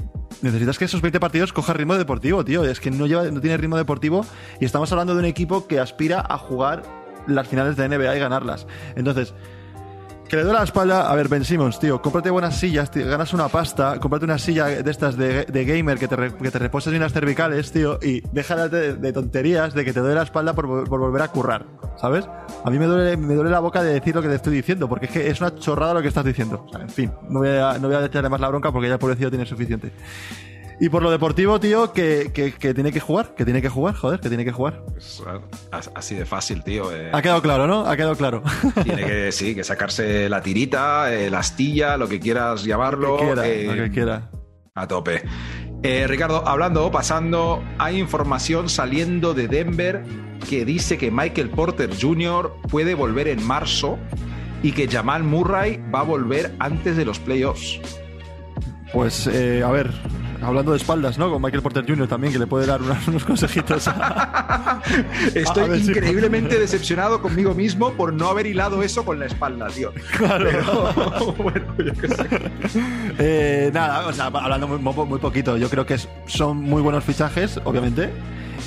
[SPEAKER 2] necesitas que esos 20 partidos coja ritmo deportivo, tío. Es que no, lleva, no tiene ritmo deportivo y estamos hablando de un equipo que aspira a jugar las finales de NBA y ganarlas. Entonces, que le duele la espalda. A ver, Ben Simmons, tío, cómprate buenas sillas, tío, ganas una pasta, cómprate una silla de estas de, gamer que te, que te reposes bien las cervicales, tío, y deja de, de tonterías de que te duele la espalda por, por volver a currar, ¿sabes? A mí me duele, me duele la boca de decir lo que te estoy diciendo, porque es que es una chorrada lo que estás diciendo. En fin, no voy a, no voy a echarle más la bronca porque ya el pobrecillo tiene suficiente. Y por lo deportivo, tío, que, que, que tiene que jugar, que tiene que jugar, joder, que tiene que jugar.
[SPEAKER 1] Pues, as- así de fácil, tío. eh.
[SPEAKER 2] Ha quedado claro, ¿no? Ha quedado claro.
[SPEAKER 1] Tiene que, sí, que sacarse la tirita, eh, la astilla, lo que quieras llamarlo.
[SPEAKER 2] Lo que quiera,
[SPEAKER 1] eh,
[SPEAKER 2] lo que quiera.
[SPEAKER 1] A tope. Ricardo, hablando, pasando, hay información saliendo de Denver que dice que Michael Porter Jr. puede volver en marzo y que Jamal Murray va a volver antes de los playoffs.
[SPEAKER 2] Pues, eh, a ver, hablando de espaldas, ¿no? Con Michael Porter Jr. también, que le puede dar unos, unos consejitos.
[SPEAKER 1] Estoy
[SPEAKER 2] A si-
[SPEAKER 1] increíblemente decepcionado conmigo mismo por no haber hilado eso con la espalda, tío.
[SPEAKER 2] Claro.
[SPEAKER 1] Pero, bueno, yo qué sé.
[SPEAKER 2] Eh, nada, o sea, hablando muy, poquito, yo creo que son muy buenos fichajes, obviamente.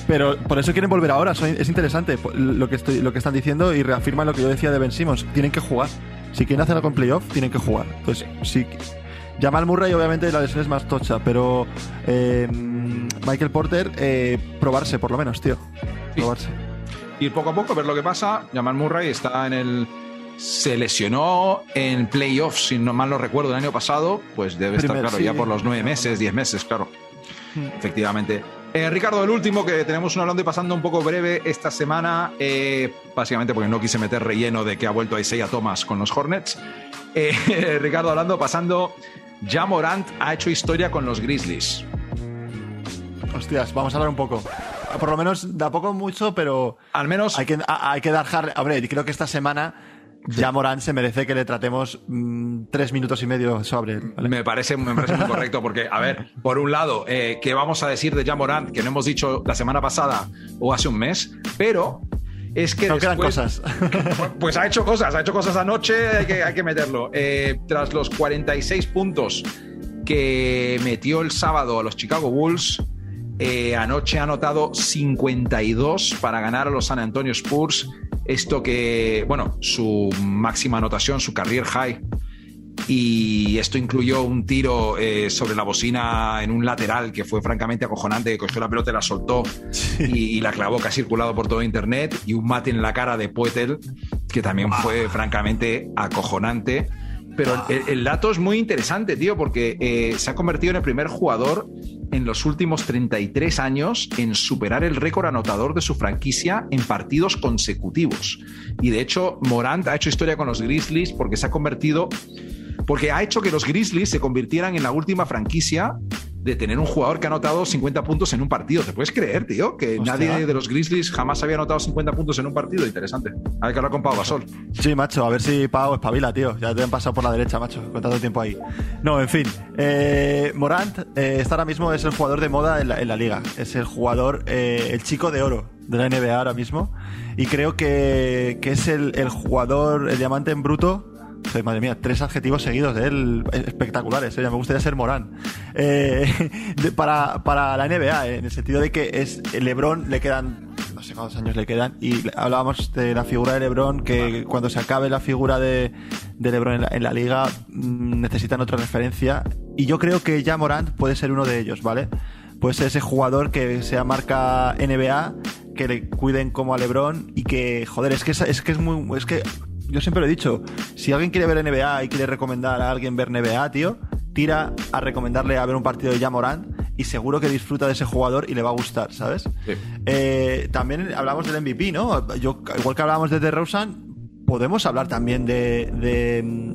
[SPEAKER 2] Pero por eso quieren volver ahora. es interesante lo que, estoy, lo que están diciendo y reafirman lo que yo decía de Ben Simmons. Tienen que jugar. Si quieren hacer algo en playoff, tienen que jugar. Entonces, sí. Jamal Murray, obviamente, la lesión es más tocha, pero eh, Michael Porter, eh, probarse por lo menos, tío. Probarse.
[SPEAKER 1] Ir poco a poco, ver lo que pasa. Jamal Murray está en el. Se lesionó en playoffs, si no mal no recuerdo, el año pasado. Pues debe estar, claro,
[SPEAKER 2] sí.
[SPEAKER 1] ya por los nueve meses, diez meses, claro.
[SPEAKER 2] Hmm.
[SPEAKER 1] Efectivamente. Eh, Ricardo, el último que tenemos un hablando y pasando un poco breve esta semana, eh, básicamente porque no quise meter relleno de que ha vuelto Isaiah Thomas con los Hornets. Eh, Ricardo, hablando, pasando, ya Morant ha hecho historia con los Grizzlies.
[SPEAKER 2] Hostias, vamos a hablar un poco. Por lo menos, da poco mucho, pero
[SPEAKER 1] Al menos
[SPEAKER 2] hay que, a- hay que dar jar- Hombre, creo que esta semana ya Morán se merece que le tratemos mm, tres minutos y medio sobre él. ¿vale?
[SPEAKER 1] Me parece, me parece muy correcto porque, a ver, por un lado, eh, ¿qué vamos a decir de Jamorant que no hemos dicho la semana pasada o hace un mes? Pero es que
[SPEAKER 2] No quedan
[SPEAKER 1] después-
[SPEAKER 2] cosas.
[SPEAKER 1] Pues ha hecho cosas, ha hecho cosas anoche, hay que, hay que meterlo. Eh, tras los 46 puntos que metió el sábado a los Chicago Bulls, eh, anoche ha anotado 52 para ganar a los San Antonio Spurs. Esto que, bueno, su máxima anotación, su career high. Y esto incluyó un tiro eh, sobre la bocina en un lateral que fue francamente acojonante, que cogió la pelota y la soltó y, y la clavó que ha circulado por todo internet. Y un mate en la cara de Poetel, que también fue francamente acojonante. Pero el, el dato es muy interesante, tío, porque eh, se ha convertido en el primer jugador en los últimos 33 años en superar el récord anotador de su franquicia en partidos consecutivos. Y de hecho, Morant ha hecho historia con los Grizzlies porque se ha convertido porque ha hecho que los Grizzlies se convirtieran en la última franquicia de tener un jugador que ha anotado 50 puntos en un partido. ¿Te puedes creer, tío? Que
[SPEAKER 2] Hostia.
[SPEAKER 1] nadie de los Grizzlies jamás había anotado 50 puntos en un partido. Interesante. Hay que hablar con Pau Gasol.
[SPEAKER 2] Sí, macho, a ver si Pau espabila, tío. Ya te han pasado por la derecha, macho, con tanto tiempo ahí. No, en fin. Eh, Morant eh, está ahora mismo es el jugador de moda en la, en la liga. Es el jugador, eh, el chico de oro de la NBA ahora mismo. Y creo que, que es el, el jugador, el diamante en bruto. Joder, madre mía, tres adjetivos seguidos de él espectaculares. eh, me gustaría ser Morán. Eh, de- para, para la NBA, eh, en el sentido de que es LeBron le quedan no sé cuántos años le quedan. Y hablábamos de la figura de LeBron, que cuando se acabe la figura de, de LeBron en la, en la liga, mm, necesitan otra referencia. Y yo creo que ya Morant puede ser uno de ellos, ¿vale? Puede ser ese jugador que sea marca NBA, que le cuiden como a LeBron y que, joder, es que es, es que es muy. Es que yo siempre lo he dicho, si alguien quiere ver NBA y quiere recomendar a alguien ver NBA, tío, tira a recomendarle a ver un partido de Jamorant y seguro que disfruta de ese jugador y le va a gustar, ¿sabes?
[SPEAKER 1] Sí.
[SPEAKER 2] Eh, también hablamos del MVP, ¿no? Yo, igual que hablábamos de DeRozan, podemos hablar también de, de,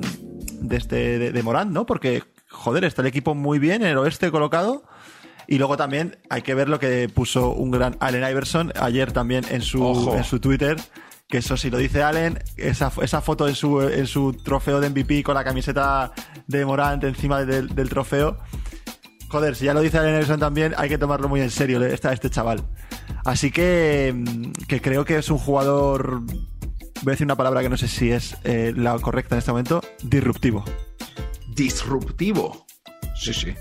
[SPEAKER 2] de este, de, de Morant, ¿no? Porque, joder, está el equipo muy bien en el oeste colocado. Y luego también hay que ver lo que puso un gran Allen Iverson ayer también en su,
[SPEAKER 1] Ojo.
[SPEAKER 2] en su Twitter. Que eso sí lo dice Allen, esa, esa foto en su, en su trofeo de MVP con la camiseta de Morant encima del, del trofeo. Joder, si ya lo dice Allen Iverson también, hay que tomarlo muy en serio este, este chaval. Así que, mm, que creo que es un jugador, voy a decir una palabra que no sé si es eh, la correcta en este momento, disruptivo.
[SPEAKER 1] Disruptivo. Sí, sí.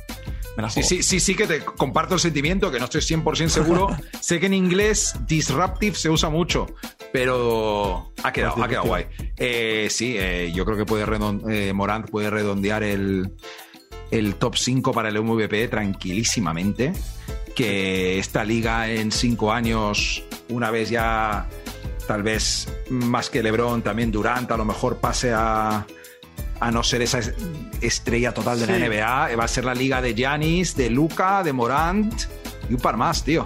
[SPEAKER 1] Sí, sí, sí, sí que te comparto el sentimiento, que no estoy 100% seguro. sé que en inglés disruptive se usa mucho, pero ha quedado, ha quedado guay. Eh, sí, eh, yo creo que puede eh, Morant puede redondear el, el top 5 para el MVP tranquilísimamente. Que esta liga en cinco años, una vez ya, tal vez más que LeBron, también Durant, a lo mejor pase a, a no ser esa estrella total de la NBA. Va a ser la liga de Giannis, de Luca, de Morant y un par más, tío.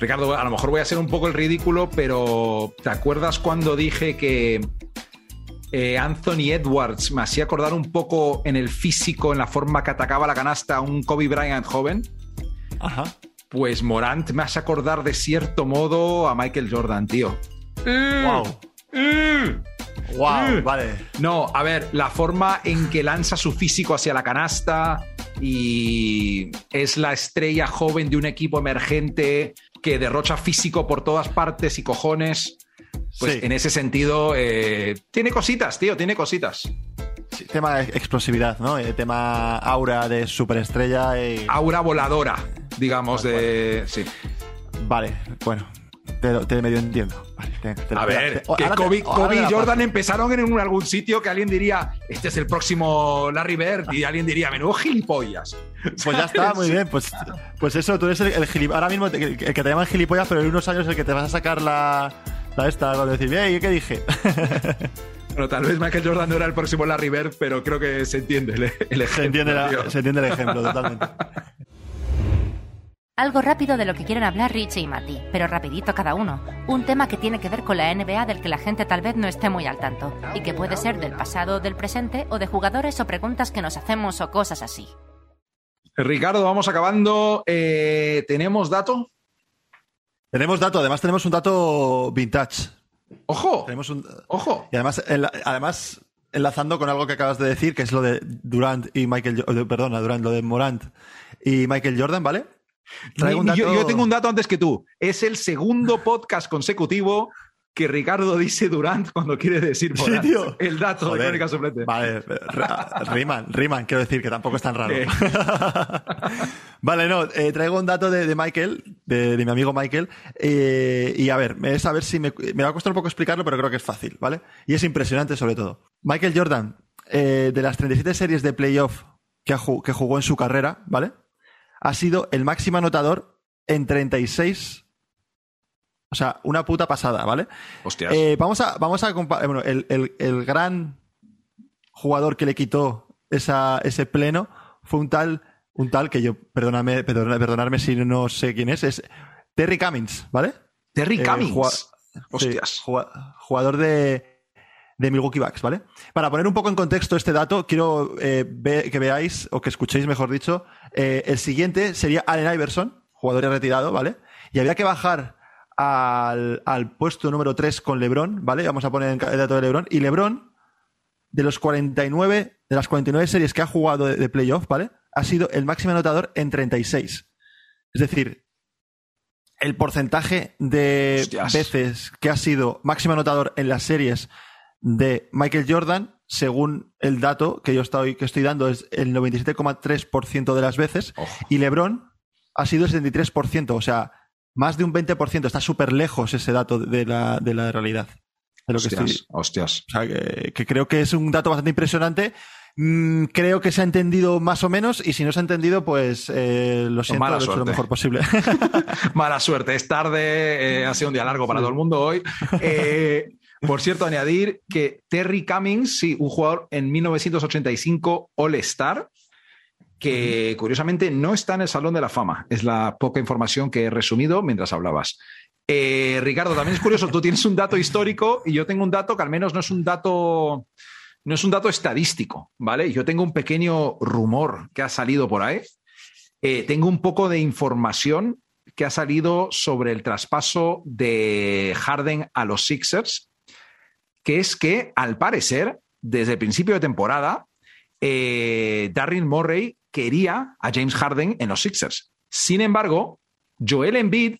[SPEAKER 1] Ricardo, a lo mejor voy a ser un poco el ridículo, pero ¿te acuerdas cuando dije que eh, Anthony Edwards me hacía acordar un poco en el físico, en la forma que atacaba la canasta a un Kobe Bryant joven?
[SPEAKER 2] Ajá.
[SPEAKER 1] Pues Morant me hace acordar de cierto modo a Michael Jordan, tío.
[SPEAKER 2] Wow. Wow, vale.
[SPEAKER 1] No, a ver, la forma en que lanza su físico hacia la canasta y es la estrella joven de un equipo emergente que derrocha físico por todas partes y cojones. Pues en ese sentido, eh, tiene cositas, tío, tiene cositas.
[SPEAKER 2] tema de explosividad, ¿no? El tema aura de superestrella. Y...
[SPEAKER 1] Aura voladora, digamos, de. Sí.
[SPEAKER 2] Vale, bueno, te, medio entiendo.
[SPEAKER 1] a ver, que Kobe, y Jordan empezaron en algún sitio que alguien diría, este es el próximo Larry Bird, y alguien diría, menudo gilipollas.
[SPEAKER 2] Pues ya está, muy bien. Pues, pues eso, tú eres el, gilipollas. Ahora mismo el, que te llaman gilipollas, pero en unos años el que te vas a sacar la, la esta, cuando decir, ¿y qué dije?
[SPEAKER 1] Bueno, tal vez Michael Jordan no era el próximo Larry Bird, pero creo que se entiende el, ejemplo.
[SPEAKER 2] Se entiende, se entiende el ejemplo, totalmente.
[SPEAKER 3] Algo rápido de lo que quieren hablar Richie y Mati, pero rapidito cada uno. Un tema que tiene que ver con la NBA del que la gente tal vez no esté muy al tanto, y que puede ser del pasado, del presente, o de jugadores o preguntas que nos hacemos o cosas así.
[SPEAKER 1] Ricardo, vamos acabando. Eh, ¿Tenemos dato?
[SPEAKER 2] Tenemos dato, además tenemos un dato vintage.
[SPEAKER 1] ¡Ojo!
[SPEAKER 2] Tenemos un...
[SPEAKER 1] ¡Ojo!
[SPEAKER 2] Y además, además, enlazando con algo que acabas de decir, que es lo de Durant y Michael... Perdona, Durant, lo de Morant y Michael Jordan, ¿vale?
[SPEAKER 1] Yo, tengo un dato antes que tú. Es el segundo podcast consecutivo que Ricardo dice Durant cuando quiere decir
[SPEAKER 2] sí, tío.
[SPEAKER 1] el dato de crónica suplente.
[SPEAKER 2] Vale, riman, riman, quiero decir que tampoco es tan raro. vale, no, eh, traigo un dato de, Michael, de, mi amigo Michael, eh, y a ver, es a ver si me, me, va a costar un poco explicarlo, pero creo que es fácil, ¿vale? Y es impresionante sobre todo. Michael Jordan, eh, de las 37 series de playoff que, que jugó en su carrera, ¿vale? Ha sido el máximo anotador en 36. O sea, una puta pasada, ¿vale?
[SPEAKER 1] Hostias.
[SPEAKER 2] Eh, vamos a, vamos a comparar. Bueno, el, gran jugador que le quitó esa, ese pleno fue un tal, un tal que yo, perdóname, perdonarme si no sé quién es, es Terry Cummings, ¿vale?
[SPEAKER 1] Terry eh, Cummings. Hostias.
[SPEAKER 2] jugador de, de Milwaukee Bucks, ¿vale? Para poner un poco en contexto este dato, quiero eh, que veáis, o que escuchéis, mejor dicho, eh, el siguiente sería Allen Iverson, jugador retirado, ¿vale? Y había que bajar al, puesto número 3 con LeBron, ¿vale? Vamos a poner el dato de LeBron. Y LeBron, de los 49, de las 49 series que ha jugado de, playoff, ¿vale? Ha sido el máximo anotador en 36. Es decir, el porcentaje de veces que ha sido máximo anotador en las series de Michael Jordan, según el dato que yo estoy, que estoy dando, es el 97,3% de las veces. Y LeBron ha sido el 73%, o sea, más de un 20%. Está súper lejos ese dato de la, de la realidad. De lo que estoy,
[SPEAKER 1] hostias.
[SPEAKER 2] O sea, que, creo que es un dato bastante impresionante. Mm, creo que se ha entendido más o menos y si no se ha entendido, pues eh, lo siento, lo he hecho lo mejor posible.
[SPEAKER 1] Mala suerte, es tarde, eh, ha sido un día largo para todo el mundo hoy. Eh, por cierto, añadir que Terry Cummings, sí, un jugador en 1985 All-Star, que curiosamente no está en el Salón de la Fama. Es la poca información que he resumido mientras hablabas. Eh, Ricardo, también es curioso, tú tienes un dato histórico y yo tengo un dato que al menos no es un dato, no es un dato estadístico, ¿vale? Yo tengo un pequeño rumor que ha salido por ahí. Eh, tengo un poco de información que ha salido sobre el traspaso de Harden a los Sixers que es que, al parecer, desde el principio de temporada, eh, Darren Murray quería a James Harden en los Sixers. Sin embargo, Joel Embiid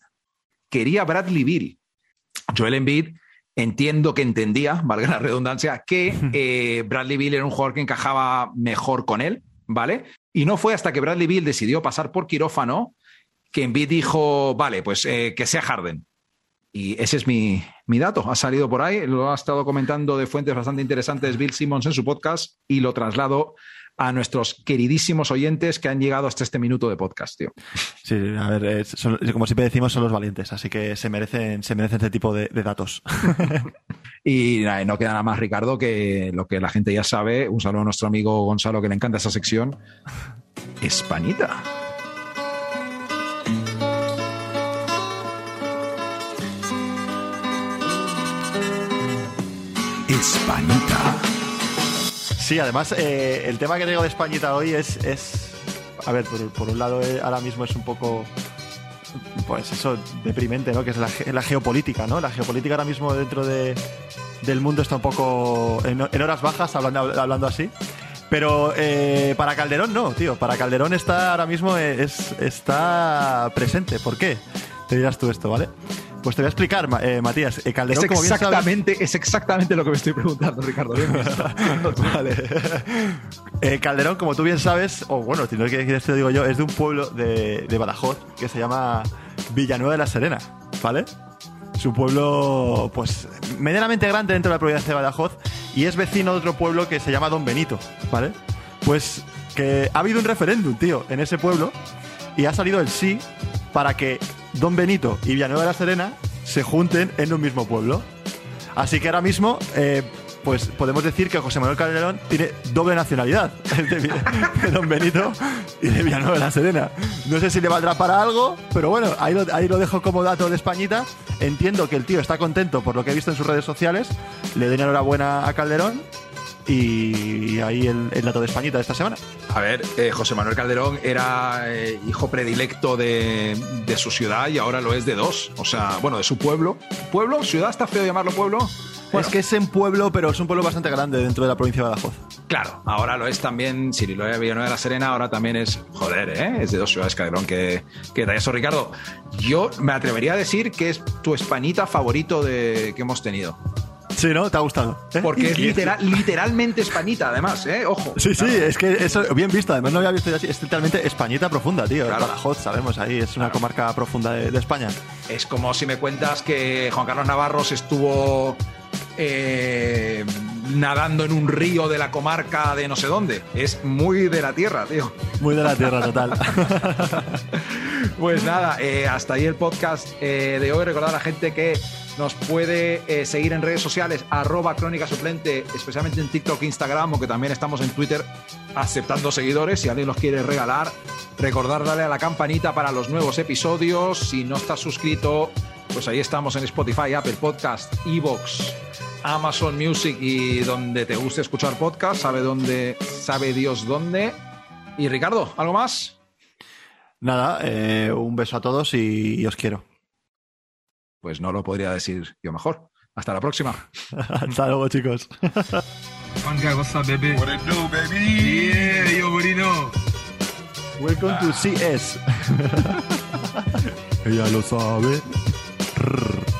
[SPEAKER 1] quería a Bradley Bill. Joel Embiid entiendo que entendía, valga la redundancia, que eh, Bradley Bill era un jugador que encajaba mejor con él, ¿vale? Y no fue hasta que Bradley Bill decidió pasar por quirófano que Embiid dijo, vale, pues eh, que sea Harden. Y ese es mi, mi, dato. Ha salido por ahí, lo ha estado comentando de fuentes bastante interesantes Bill Simmons en su podcast y lo traslado a nuestros queridísimos oyentes que han llegado hasta este minuto de podcast, tío.
[SPEAKER 2] Sí, a ver, como siempre decimos, son los valientes, así que se merecen, se merecen este tipo de, de datos.
[SPEAKER 1] y nada, no queda nada más, Ricardo, que lo que la gente ya sabe. Un saludo a nuestro amigo Gonzalo, que le encanta esa sección. Españita. Españita.
[SPEAKER 2] Sí, además, eh, el tema que tengo de Españita hoy es. a ver, por, un lado, eh, ahora mismo es un poco. Pues eso, deprimente, ¿no? Que es la, geopolítica, ¿no? La geopolítica ahora mismo dentro de, del mundo está un poco en, horas bajas, hablando, hablando así. Pero eh, para Calderón no, tío. Para Calderón está ahora mismo es, está presente. ¿Por qué? Te dirás tú esto, ¿vale? Pues te voy a explicar, eh, Matías. Eh, Calderón,
[SPEAKER 1] es exactamente, es exactamente lo que me estoy preguntando, Ricardo.
[SPEAKER 2] vale. Eh, Calderón, como tú bien sabes, o bueno, si no quieres te lo digo yo, es de un pueblo de, de Badajoz que se llama Villanueva de la Serena, ¿vale? Es un pueblo, pues, medianamente grande dentro de la provincia de Badajoz y es vecino de otro pueblo que se llama Don Benito, ¿vale? Pues que ha habido un referéndum, tío, en ese pueblo y ha salido el sí para que Don Benito y Villanueva de la Serena se junten en un mismo pueblo. Así que ahora mismo, eh, pues podemos decir que José Manuel Calderón tiene doble nacionalidad, de, Don Benito y de Villanueva de la Serena. No sé si le valdrá para algo, pero bueno, ahí lo, ahí lo dejo como dato de Españita. Entiendo que el tío está contento por lo que he visto en sus redes sociales. Le doy enhorabuena a Calderón y ahí el, dato de Españita de esta semana.
[SPEAKER 1] A ver, eh, José Manuel Calderón era eh, hijo predilecto de, su ciudad y ahora lo es de dos. O sea, bueno, de su pueblo. ¿Pueblo? ¿Ciudad? ¿Está feo llamarlo pueblo?
[SPEAKER 2] Es que es en pueblo, pero es un pueblo bastante grande dentro de la provincia de Badajoz.
[SPEAKER 1] Claro, ahora lo es también, si lo Villanueva de la Serena, ahora también es, joder, ¿eh? es de dos ciudades Calderón que, que da eso, Ricardo. Yo me atrevería a decir que es tu españita favorito de, que hemos tenido.
[SPEAKER 2] Sí, ¿no? ¿Te ha gustado?
[SPEAKER 1] ¿Eh? Porque es literal, literalmente españita, además, ¿eh? Ojo.
[SPEAKER 2] Sí, sí, es que eso, bien visto. Además, no había visto así. Es literalmente españita profunda, tío. Claro. Badajoz, sabemos, ahí es una comarca profunda de, España.
[SPEAKER 1] Es como si me cuentas que Juan Carlos Navarros estuvo eh, nadando en un río de la comarca de no sé dónde. Es muy de la tierra, tío.
[SPEAKER 2] Muy de la tierra, total.
[SPEAKER 1] pues nada, eh, hasta ahí el podcast de hoy. Recordar a la gente que nos puede eh, seguir en redes sociales, arroba crónica suplente, especialmente en TikTok, Instagram, o que también estamos en Twitter aceptando seguidores. Si alguien los quiere regalar, recordar darle a la campanita para los nuevos episodios. Si no estás suscrito, pues ahí estamos en Spotify, Apple Podcast, Evox, Amazon Music y donde te guste escuchar podcast, sabe dónde, sabe Dios dónde. Y Ricardo, ¿algo más?
[SPEAKER 2] Nada, eh, un beso a todos y os quiero.
[SPEAKER 1] Pues no lo podría decir yo mejor. Hasta la próxima.
[SPEAKER 2] Hasta luego, chicos.
[SPEAKER 4] One guy, what's up, baby? What it do, baby? Yeah, you already know.
[SPEAKER 2] Welcome to CS. Ella lo sabe.